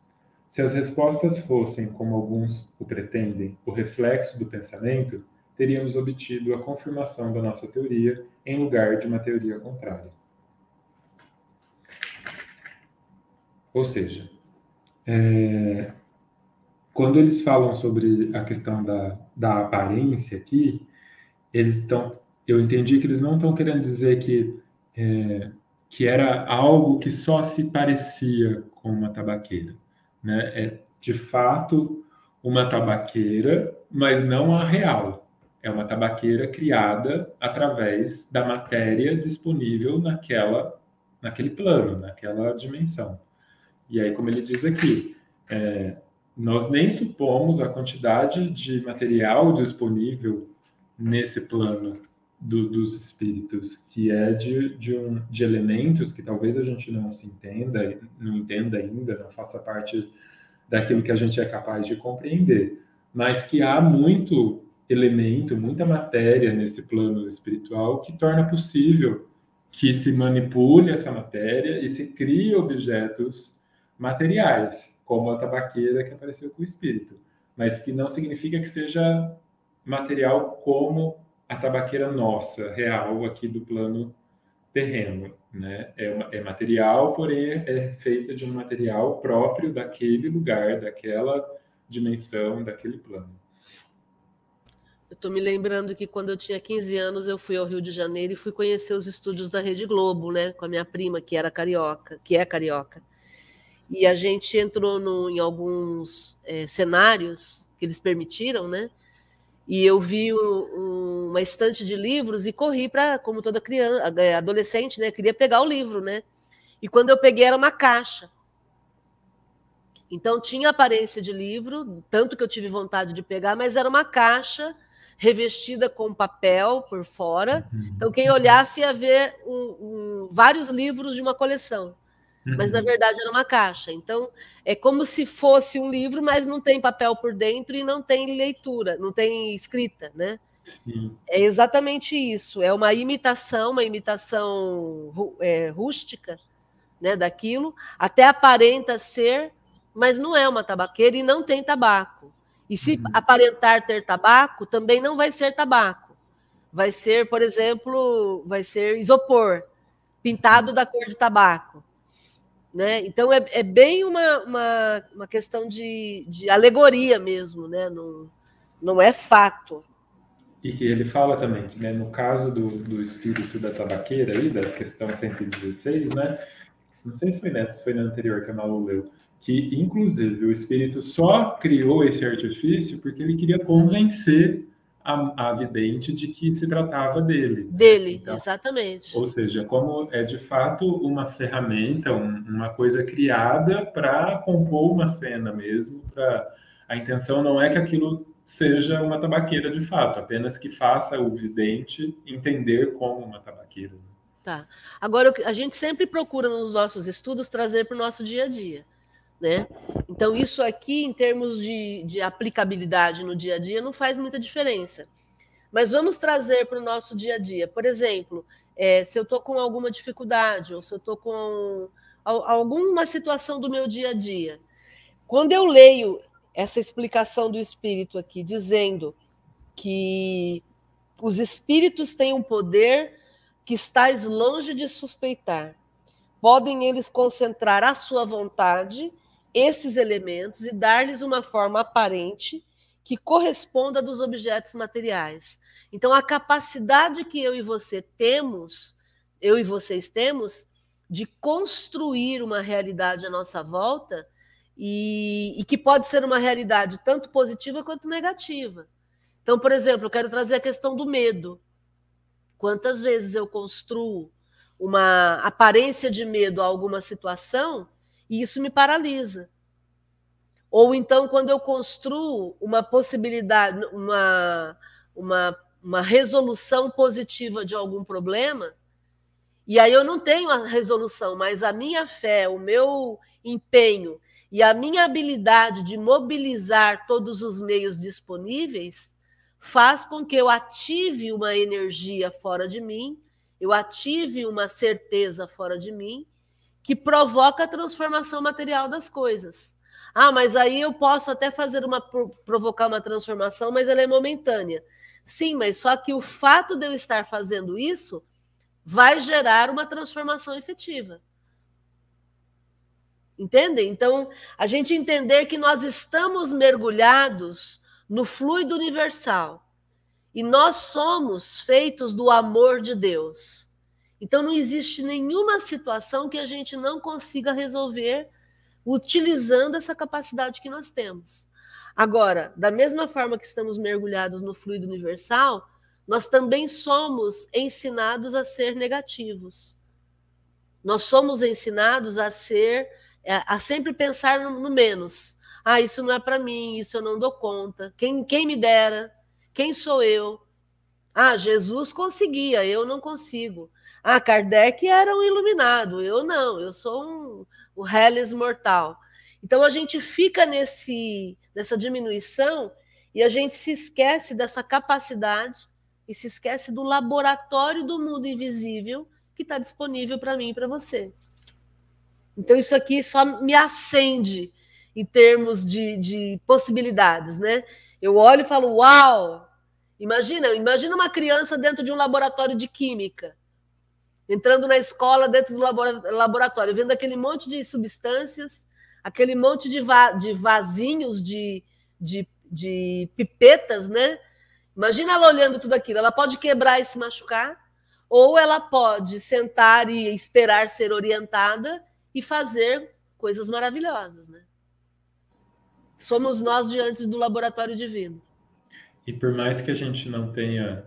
Se as respostas fossem, como alguns o pretendem, o reflexo do pensamento, teríamos obtido a confirmação da nossa teoria em lugar de uma teoria contrária. Ou seja, é, quando eles falam sobre a questão da, da aparência aqui, eles estão. Eu entendi que eles não estão querendo dizer que, é, que era algo que só se parecia com uma tabaqueira. Né? É de fato uma tabaqueira, mas não a real. É uma tabaqueira criada através da matéria disponível naquela, naquele plano, naquela dimensão. E aí, como ele diz aqui, é, nós nem supomos a quantidade de material disponível nesse plano do, dos espíritos, que é de, de, um, de elementos que talvez a gente não se entenda, não entenda ainda, não faça parte daquilo que a gente é capaz de compreender, mas que há muito elemento, muita matéria nesse plano espiritual que torna possível que se manipule essa matéria e se crie objetos materiais, como a tabaqueira que apareceu com o espírito, mas que não significa que seja material como a tabaqueira nossa, real, aqui do plano terreno. Né? É, uma, é material, porém é feita de um material próprio daquele lugar, daquela dimensão, daquele plano. Eu estou me lembrando que quando eu tinha 15 anos eu fui ao Rio de Janeiro e fui conhecer os estúdios da Rede Globo, né, com a minha prima que era carioca, que é carioca. E a gente entrou no, em alguns é, cenários que eles permitiram, né? E eu vi um, um, uma estante de livros e corri para, como toda criança, é, adolescente, né? Queria pegar o livro, né? E quando eu peguei era uma caixa. Então tinha aparência de livro, tanto que eu tive vontade de pegar, mas era uma caixa revestida com papel por fora. Então quem olhasse ia ver um, vários livros de uma coleção mas na uhum. verdade era uma caixa. Então é como se fosse um livro, mas não tem papel por dentro e não tem leitura, não tem escrita, né? Sim. É exatamente isso. É uma imitação, uma imitação é, rústica, né, daquilo. Até aparenta ser, mas não é uma tabaqueira e não tem tabaco. E se uhum. aparentar ter tabaco, também não vai ser tabaco. Vai ser, por exemplo, vai ser isopor, pintado uhum. da cor de tabaco. Né? Então é, é bem uma, uma, uma questão de, de alegoria mesmo, né? não, não é fato. E que ele fala também né, no caso do, do espírito da tabaqueira, aí, da questão 116, né, não sei se foi nessa, se foi na anterior que a Malu leu, que inclusive o espírito só criou esse artifício porque ele queria convencer a, a vidente de que se tratava dele. Dele, então, exatamente. Ou seja, como é de fato uma ferramenta, um, uma coisa criada para compor uma cena mesmo. Pra, a intenção não é que aquilo seja uma tabaqueira de fato, apenas que faça o vidente entender como uma tabaqueira. Tá. Agora, a gente sempre procura nos nossos estudos trazer para o nosso dia a dia. Né? Então, isso aqui, em termos de, de aplicabilidade no dia a dia, não faz muita diferença. Mas vamos trazer para o nosso dia a dia. Por exemplo, é, se eu estou com alguma dificuldade, ou se eu estou com alguma situação do meu dia a dia. Quando eu leio essa explicação do espírito aqui, dizendo que os espíritos têm um poder que estás longe de suspeitar. Podem eles concentrar a sua vontade esses elementos e dar-lhes uma forma aparente que corresponda dos objetos materiais. Então, a capacidade que eu e você temos, eu e vocês temos, de construir uma realidade à nossa volta e, e que pode ser uma realidade tanto positiva quanto negativa. Então, por exemplo, eu quero trazer a questão do medo. Quantas vezes eu construo uma aparência de medo a alguma situação e isso me paralisa. Ou então, quando eu construo uma possibilidade, uma, uma, uma resolução positiva de algum problema, e aí eu não tenho a resolução, mas a minha fé, o meu empenho e a minha habilidade de mobilizar todos os meios disponíveis faz com que eu ative uma energia fora de mim, eu ative uma certeza fora de mim, que provoca a transformação material das coisas. Ah, mas aí eu posso até fazer uma provocar uma transformação, mas ela é momentânea. Sim, mas só que o fato de eu estar fazendo isso vai gerar uma transformação efetiva. Entendem? Então, a gente entender que nós estamos mergulhados no fluido universal e nós somos feitos do amor de Deus. Então, não existe nenhuma situação que a gente não consiga resolver utilizando essa capacidade que nós temos. Agora, da mesma forma que estamos mergulhados no fluido universal, nós também somos ensinados a ser negativos. Nós somos ensinados a ser, é, a sempre pensar no, no menos. Ah, isso não é para mim, isso eu não dou conta. Quem, quem me dera? Quem sou eu? Ah, Jesus conseguia, eu não consigo. Ah, Kardec era um iluminado, eu não, eu sou um, o Hellis mortal. Então a gente fica nesse nessa diminuição e a gente se esquece dessa capacidade e se esquece do laboratório do mundo invisível que está disponível para mim e para você. Então isso aqui só me acende em termos de, de possibilidades, né? Eu olho e falo, uau! Imagina, imagina uma criança dentro de um laboratório de química entrando na escola dentro do laboratório, vendo aquele monte de substâncias, aquele monte de, va de vasinhos, de, de, de pipetas, né? Imagina ela olhando tudo aquilo. Ela pode quebrar e se machucar, ou ela pode sentar e esperar ser orientada e fazer coisas maravilhosas, né? Somos nós diante do laboratório divino. E por mais que a gente não tenha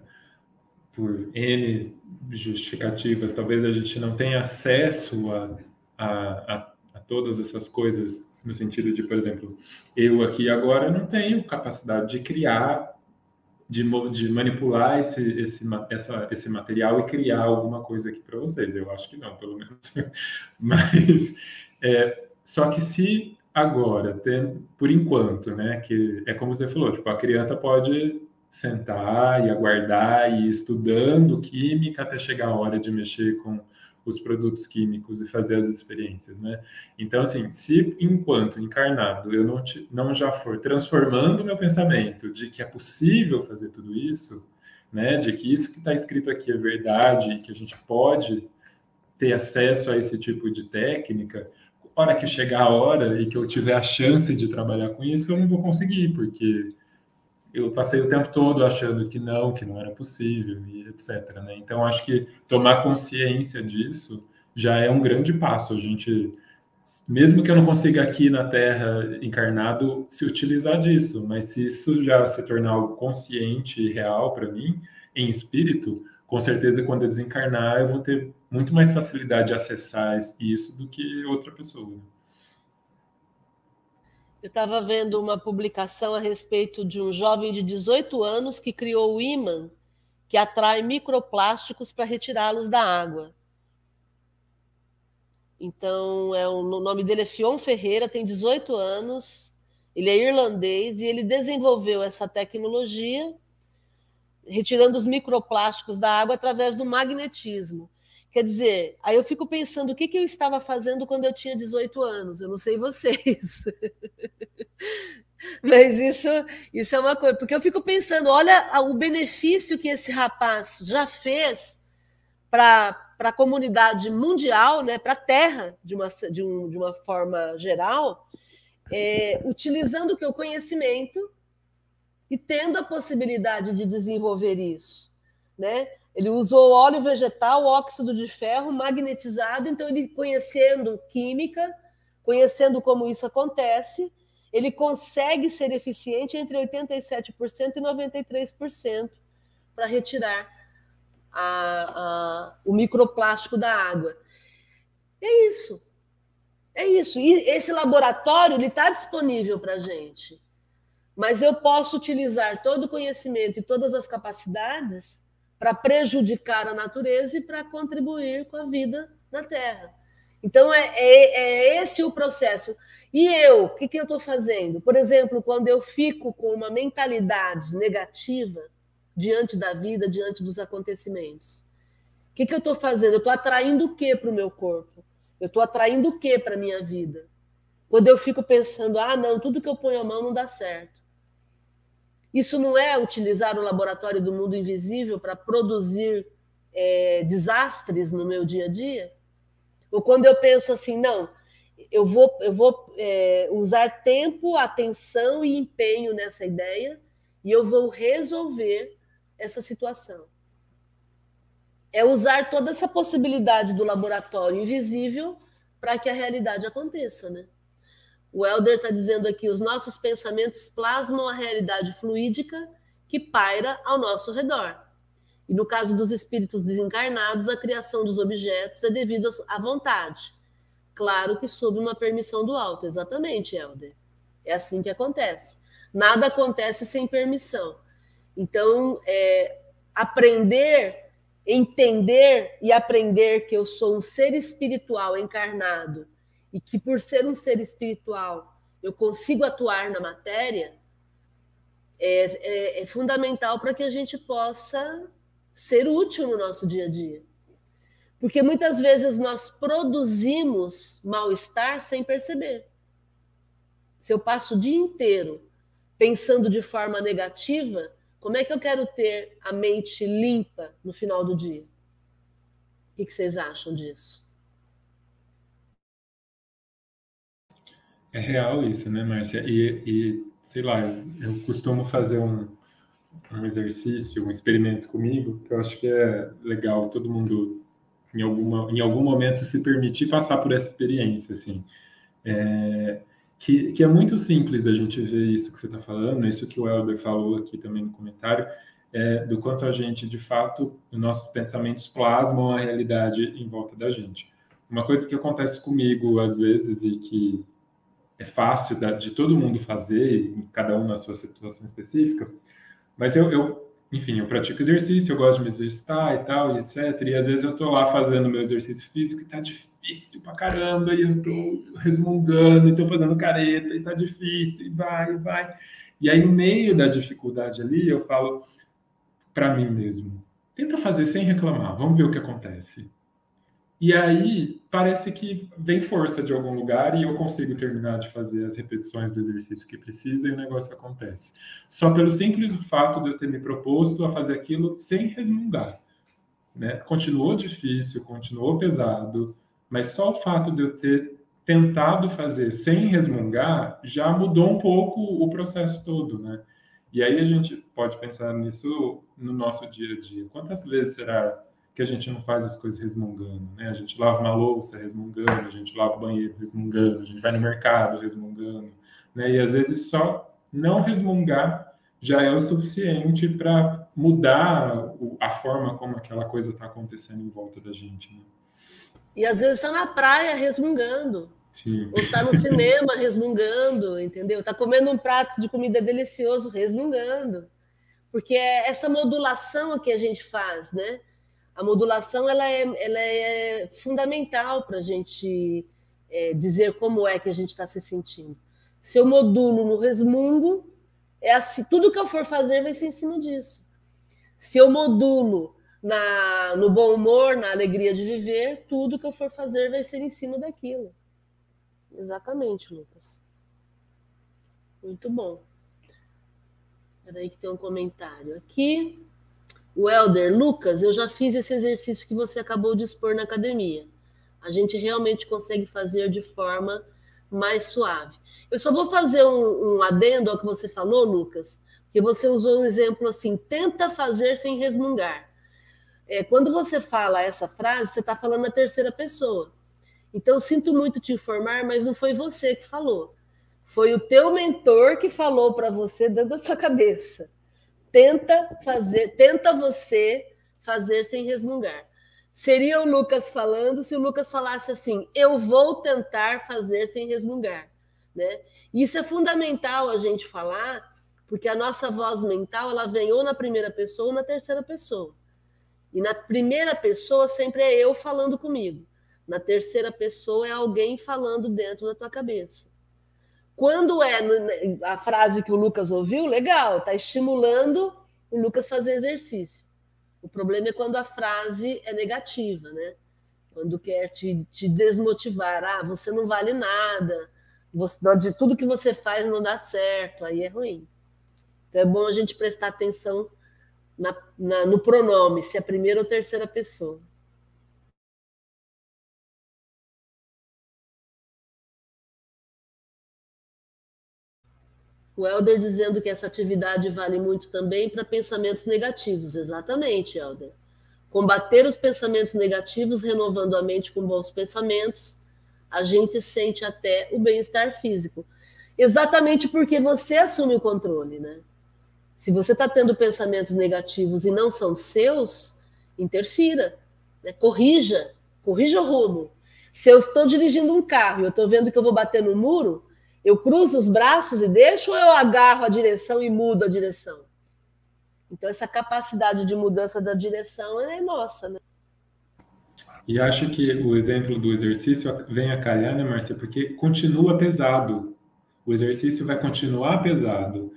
por N justificativas, talvez a gente não tenha acesso a, a, a, a, todas essas coisas, no sentido de, por exemplo, eu aqui agora não tenho capacidade de criar, de, de manipular esse, esse, essa, esse material e criar alguma coisa aqui para vocês. Eu acho que não, pelo menos. Mas, é, só que se agora, tem, por enquanto, né, que é como você falou, tipo, a criança pode sentar e aguardar e ir estudando química até chegar a hora de mexer com os produtos químicos e fazer as experiências, né? Então, assim, se enquanto encarnado eu não, te, não já for transformando meu pensamento de que é possível fazer tudo isso, né? De que isso que está escrito aqui é verdade, que a gente pode ter acesso a esse tipo de técnica, hora que chegar a hora e que eu tiver a chance de trabalhar com isso, eu não vou conseguir, porque eu passei o tempo todo achando que não, que não era possível e etc. Né? Então, acho que tomar consciência disso já é um grande passo. A gente, mesmo que eu não consiga aqui na Terra encarnado se utilizar disso, mas se isso já se tornar algo consciente e real para mim, em espírito, com certeza quando eu desencarnar eu vou ter muito mais facilidade de acessar isso do que outra pessoa. Eu estava vendo uma publicação a respeito de um jovem de 18 anos que criou o ímã que atrai microplásticos para retirá-los da água. Então, é um, o nome dele é Fion Ferreira, tem 18 anos, ele é irlandês e ele desenvolveu essa tecnologia retirando os microplásticos da água através do magnetismo. Quer dizer, aí eu fico pensando o que, que eu estava fazendo quando eu tinha 18 anos. Eu não sei vocês. Mas isso, isso é uma coisa, porque eu fico pensando, olha o benefício que esse rapaz já fez para a comunidade mundial, né, para a Terra, de uma, de, um, de uma forma geral, é, utilizando o que o conhecimento e tendo a possibilidade de desenvolver isso. Né? Ele usou óleo vegetal, óxido de ferro magnetizado, então ele conhecendo química, conhecendo como isso acontece, ele consegue ser eficiente entre 87% e 93% para retirar a, a, o microplástico da água. É isso. É isso. E esse laboratório está disponível para a gente. Mas eu posso utilizar todo o conhecimento e todas as capacidades para prejudicar a natureza e para contribuir com a vida na Terra. Então, é, é, é esse o processo. E eu, o que, que eu estou fazendo? Por exemplo, quando eu fico com uma mentalidade negativa diante da vida, diante dos acontecimentos, o que, que eu estou fazendo? Eu estou atraindo o que para o meu corpo? Eu estou atraindo o que para a minha vida? Quando eu fico pensando, ah, não, tudo que eu ponho a mão não dá certo. Isso não é utilizar o laboratório do mundo invisível para produzir é, desastres no meu dia a dia? Ou quando eu penso assim, não, eu vou, eu vou é, usar tempo, atenção e empenho nessa ideia e eu vou resolver essa situação. É usar toda essa possibilidade do laboratório invisível para que a realidade aconteça, né? O Elder está dizendo aqui: os nossos pensamentos plasmam a realidade fluídica que paira ao nosso redor. E no caso dos espíritos desencarnados, a criação dos objetos é devido à vontade. Claro que sob uma permissão do alto, exatamente, Helder. É assim que acontece. Nada acontece sem permissão. Então, é, aprender, entender e aprender que eu sou um ser espiritual encarnado e que, por ser um ser espiritual, eu consigo atuar na matéria, é, é, é fundamental para que a gente possa ser útil no nosso dia a dia. Porque muitas vezes nós produzimos mal-estar sem perceber. Se eu passo o dia inteiro pensando de forma negativa, como é que eu quero ter a mente limpa no final do dia? O que vocês acham disso? É real isso, né, Márcia? E, e sei lá, eu costumo fazer um, um exercício, um experimento comigo, que eu acho que é legal todo mundo em, alguma, em algum momento se permitir passar por essa experiência, assim. É, que, que é muito simples a gente ver isso que você está falando, isso que o Elber falou aqui também no comentário, é, do quanto a gente, de fato, os nossos pensamentos plasmam a realidade em volta da gente. Uma coisa que acontece comigo, às vezes, e que é fácil de todo mundo fazer, cada um na sua situação específica, mas eu, eu, enfim, eu pratico exercício, eu gosto de me exercitar e tal, e etc. E às vezes eu tô lá fazendo meu exercício físico e tá difícil pra caramba, e eu tô resmungando, e tô fazendo careta, e tá difícil, e vai, e vai. E aí, no meio da dificuldade ali, eu falo para mim mesmo: tenta fazer sem reclamar, vamos ver o que acontece. E aí parece que vem força de algum lugar e eu consigo terminar de fazer as repetições do exercício que precisa e o negócio acontece. Só pelo simples fato de eu ter me proposto a fazer aquilo sem resmungar. Né? Continuou difícil, continuou pesado, mas só o fato de eu ter tentado fazer sem resmungar já mudou um pouco o processo todo, né? E aí a gente pode pensar nisso no nosso dia a dia. Quantas vezes será que a gente não faz as coisas resmungando, né? A gente lava uma louça resmungando, a gente lava o banheiro resmungando, a gente vai no mercado resmungando, né? E às vezes só não resmungar já é o suficiente para mudar a forma como aquela coisa está acontecendo em volta da gente. Né? E às vezes está na praia resmungando. Sim. Ou está no cinema resmungando, entendeu? Está comendo um prato de comida delicioso resmungando. Porque é essa modulação que a gente faz, né? A modulação ela é, ela é fundamental para a gente é, dizer como é que a gente está se sentindo. Se eu modulo no resmungo, é assim, tudo que eu for fazer vai ser em cima disso. Se eu modulo na, no bom humor, na alegria de viver, tudo que eu for fazer vai ser em cima daquilo. Exatamente, Lucas. Muito bom. Espera que tem um comentário aqui. O Elder, Lucas, eu já fiz esse exercício que você acabou de expor na academia. A gente realmente consegue fazer de forma mais suave. Eu só vou fazer um, um adendo ao que você falou, Lucas, porque você usou um exemplo assim: tenta fazer sem resmungar. É, quando você fala essa frase, você está falando na terceira pessoa. Então, sinto muito te informar, mas não foi você que falou. Foi o teu mentor que falou para você dentro da sua cabeça tenta fazer, tenta você fazer sem resmungar. Seria o Lucas falando se o Lucas falasse assim: eu vou tentar fazer sem resmungar. Né? Isso é fundamental a gente falar, porque a nossa voz mental ela vem ou na primeira pessoa ou na terceira pessoa. E na primeira pessoa sempre é eu falando comigo. Na terceira pessoa é alguém falando dentro da tua cabeça. Quando é a frase que o Lucas ouviu, legal, está estimulando o Lucas fazer exercício. O problema é quando a frase é negativa, né? Quando quer te, te desmotivar, ah, você não vale nada, você, de tudo que você faz não dá certo, aí é ruim. Então é bom a gente prestar atenção na, na, no pronome, se é primeira ou terceira pessoa. O Helder dizendo que essa atividade vale muito também para pensamentos negativos. Exatamente, Helder. Combater os pensamentos negativos, renovando a mente com bons pensamentos, a gente sente até o bem-estar físico. Exatamente porque você assume o controle, né? Se você está tendo pensamentos negativos e não são seus, interfira, né? corrija, corrija o rumo. Se eu estou dirigindo um carro e eu estou vendo que eu vou bater no muro, eu cruzo os braços e deixo ou eu agarro a direção e mudo a direção? Então, essa capacidade de mudança da direção é nossa, né? E acho que o exemplo do exercício vem a calhar, né, Márcia? Porque continua pesado. O exercício vai continuar pesado,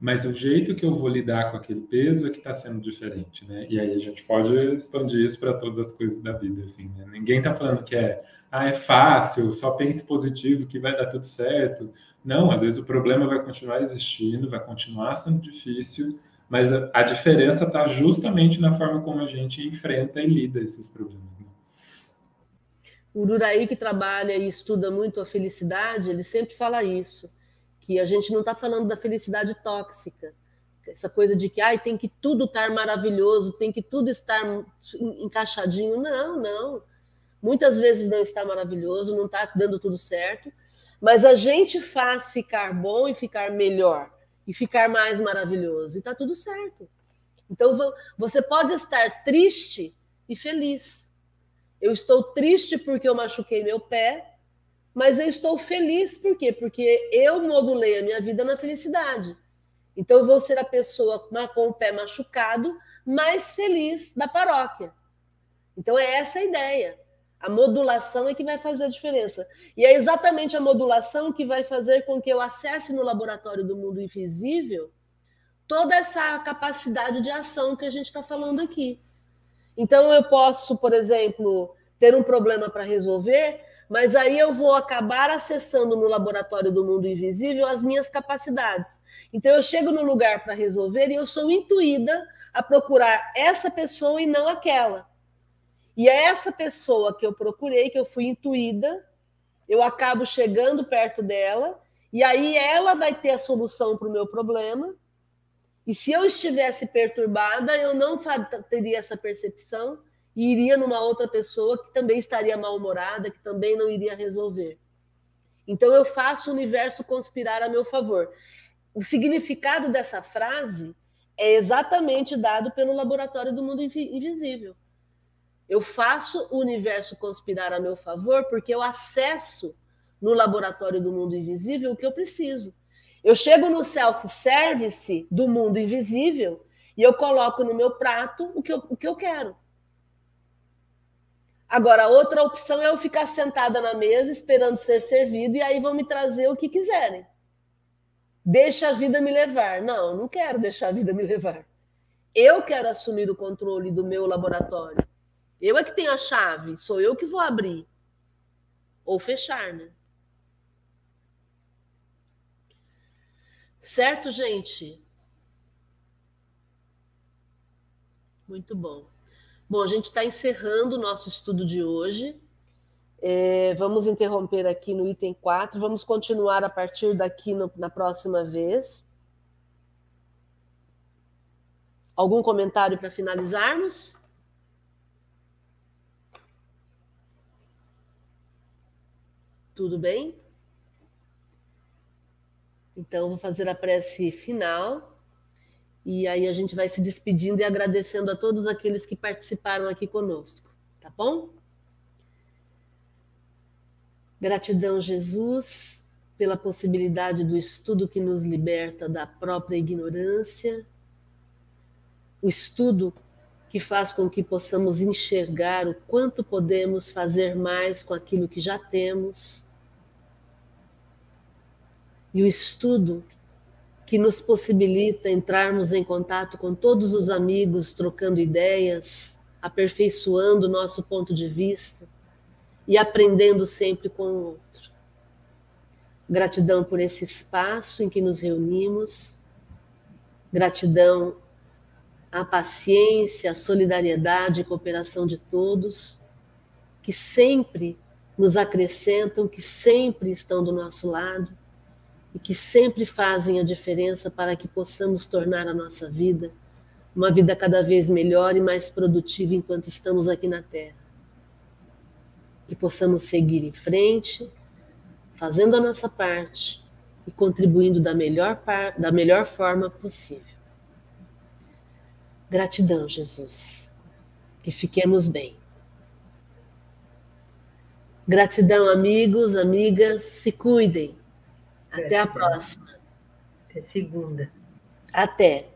mas o jeito que eu vou lidar com aquele peso é que está sendo diferente, né? E aí a gente pode expandir isso para todas as coisas da vida, assim. Né? Ninguém está falando que é ah, é fácil, só pense positivo que vai dar tudo certo. Não, às vezes o problema vai continuar existindo, vai continuar sendo difícil, mas a, a diferença está justamente na forma como a gente enfrenta e lida esses problemas. Né? O Uraí, que trabalha e estuda muito a felicidade, ele sempre fala isso, que a gente não está falando da felicidade tóxica, essa coisa de que ai, tem que tudo estar maravilhoso, tem que tudo estar encaixadinho. Não, não. Muitas vezes não está maravilhoso, não está dando tudo certo, mas a gente faz ficar bom e ficar melhor e ficar mais maravilhoso e está tudo certo. Então você pode estar triste e feliz. Eu estou triste porque eu machuquei meu pé, mas eu estou feliz por quê? Porque eu modulei a minha vida na felicidade. Então eu vou ser a pessoa com o pé machucado mais feliz da paróquia. Então é essa a ideia. A modulação é que vai fazer a diferença. E é exatamente a modulação que vai fazer com que eu acesse no laboratório do mundo invisível toda essa capacidade de ação que a gente está falando aqui. Então, eu posso, por exemplo, ter um problema para resolver, mas aí eu vou acabar acessando no laboratório do mundo invisível as minhas capacidades. Então, eu chego no lugar para resolver e eu sou intuída a procurar essa pessoa e não aquela. E é essa pessoa que eu procurei, que eu fui intuída, eu acabo chegando perto dela, e aí ela vai ter a solução para o meu problema. E se eu estivesse perturbada, eu não teria essa percepção e iria numa outra pessoa que também estaria mal-humorada, que também não iria resolver. Então eu faço o universo conspirar a meu favor. O significado dessa frase é exatamente dado pelo laboratório do mundo invisível. Eu faço o universo conspirar a meu favor porque eu acesso no laboratório do mundo invisível o que eu preciso. Eu chego no self-service do mundo invisível e eu coloco no meu prato o que eu, o que eu quero. Agora, outra opção é eu ficar sentada na mesa esperando ser servido e aí vão me trazer o que quiserem. Deixa a vida me levar. Não, não quero deixar a vida me levar. Eu quero assumir o controle do meu laboratório. Eu é que tenho a chave, sou eu que vou abrir ou fechar, né? Certo, gente? Muito bom. Bom, a gente está encerrando o nosso estudo de hoje. É, vamos interromper aqui no item 4. Vamos continuar a partir daqui no, na próxima vez. Algum comentário para finalizarmos? Tudo bem? Então, vou fazer a prece final. E aí a gente vai se despedindo e agradecendo a todos aqueles que participaram aqui conosco, tá bom? Gratidão, Jesus, pela possibilidade do estudo que nos liberta da própria ignorância, o estudo que faz com que possamos enxergar o quanto podemos fazer mais com aquilo que já temos, e o estudo que nos possibilita entrarmos em contato com todos os amigos, trocando ideias, aperfeiçoando o nosso ponto de vista e aprendendo sempre com o outro. Gratidão por esse espaço em que nos reunimos, gratidão à paciência, à solidariedade e cooperação de todos, que sempre nos acrescentam, que sempre estão do nosso lado e que sempre fazem a diferença para que possamos tornar a nossa vida uma vida cada vez melhor e mais produtiva enquanto estamos aqui na Terra. Que possamos seguir em frente, fazendo a nossa parte e contribuindo da melhor, da melhor forma possível. Gratidão, Jesus. Que fiquemos bem. Gratidão, amigos, amigas, se cuidem. Até a próxima. Até segunda. Até.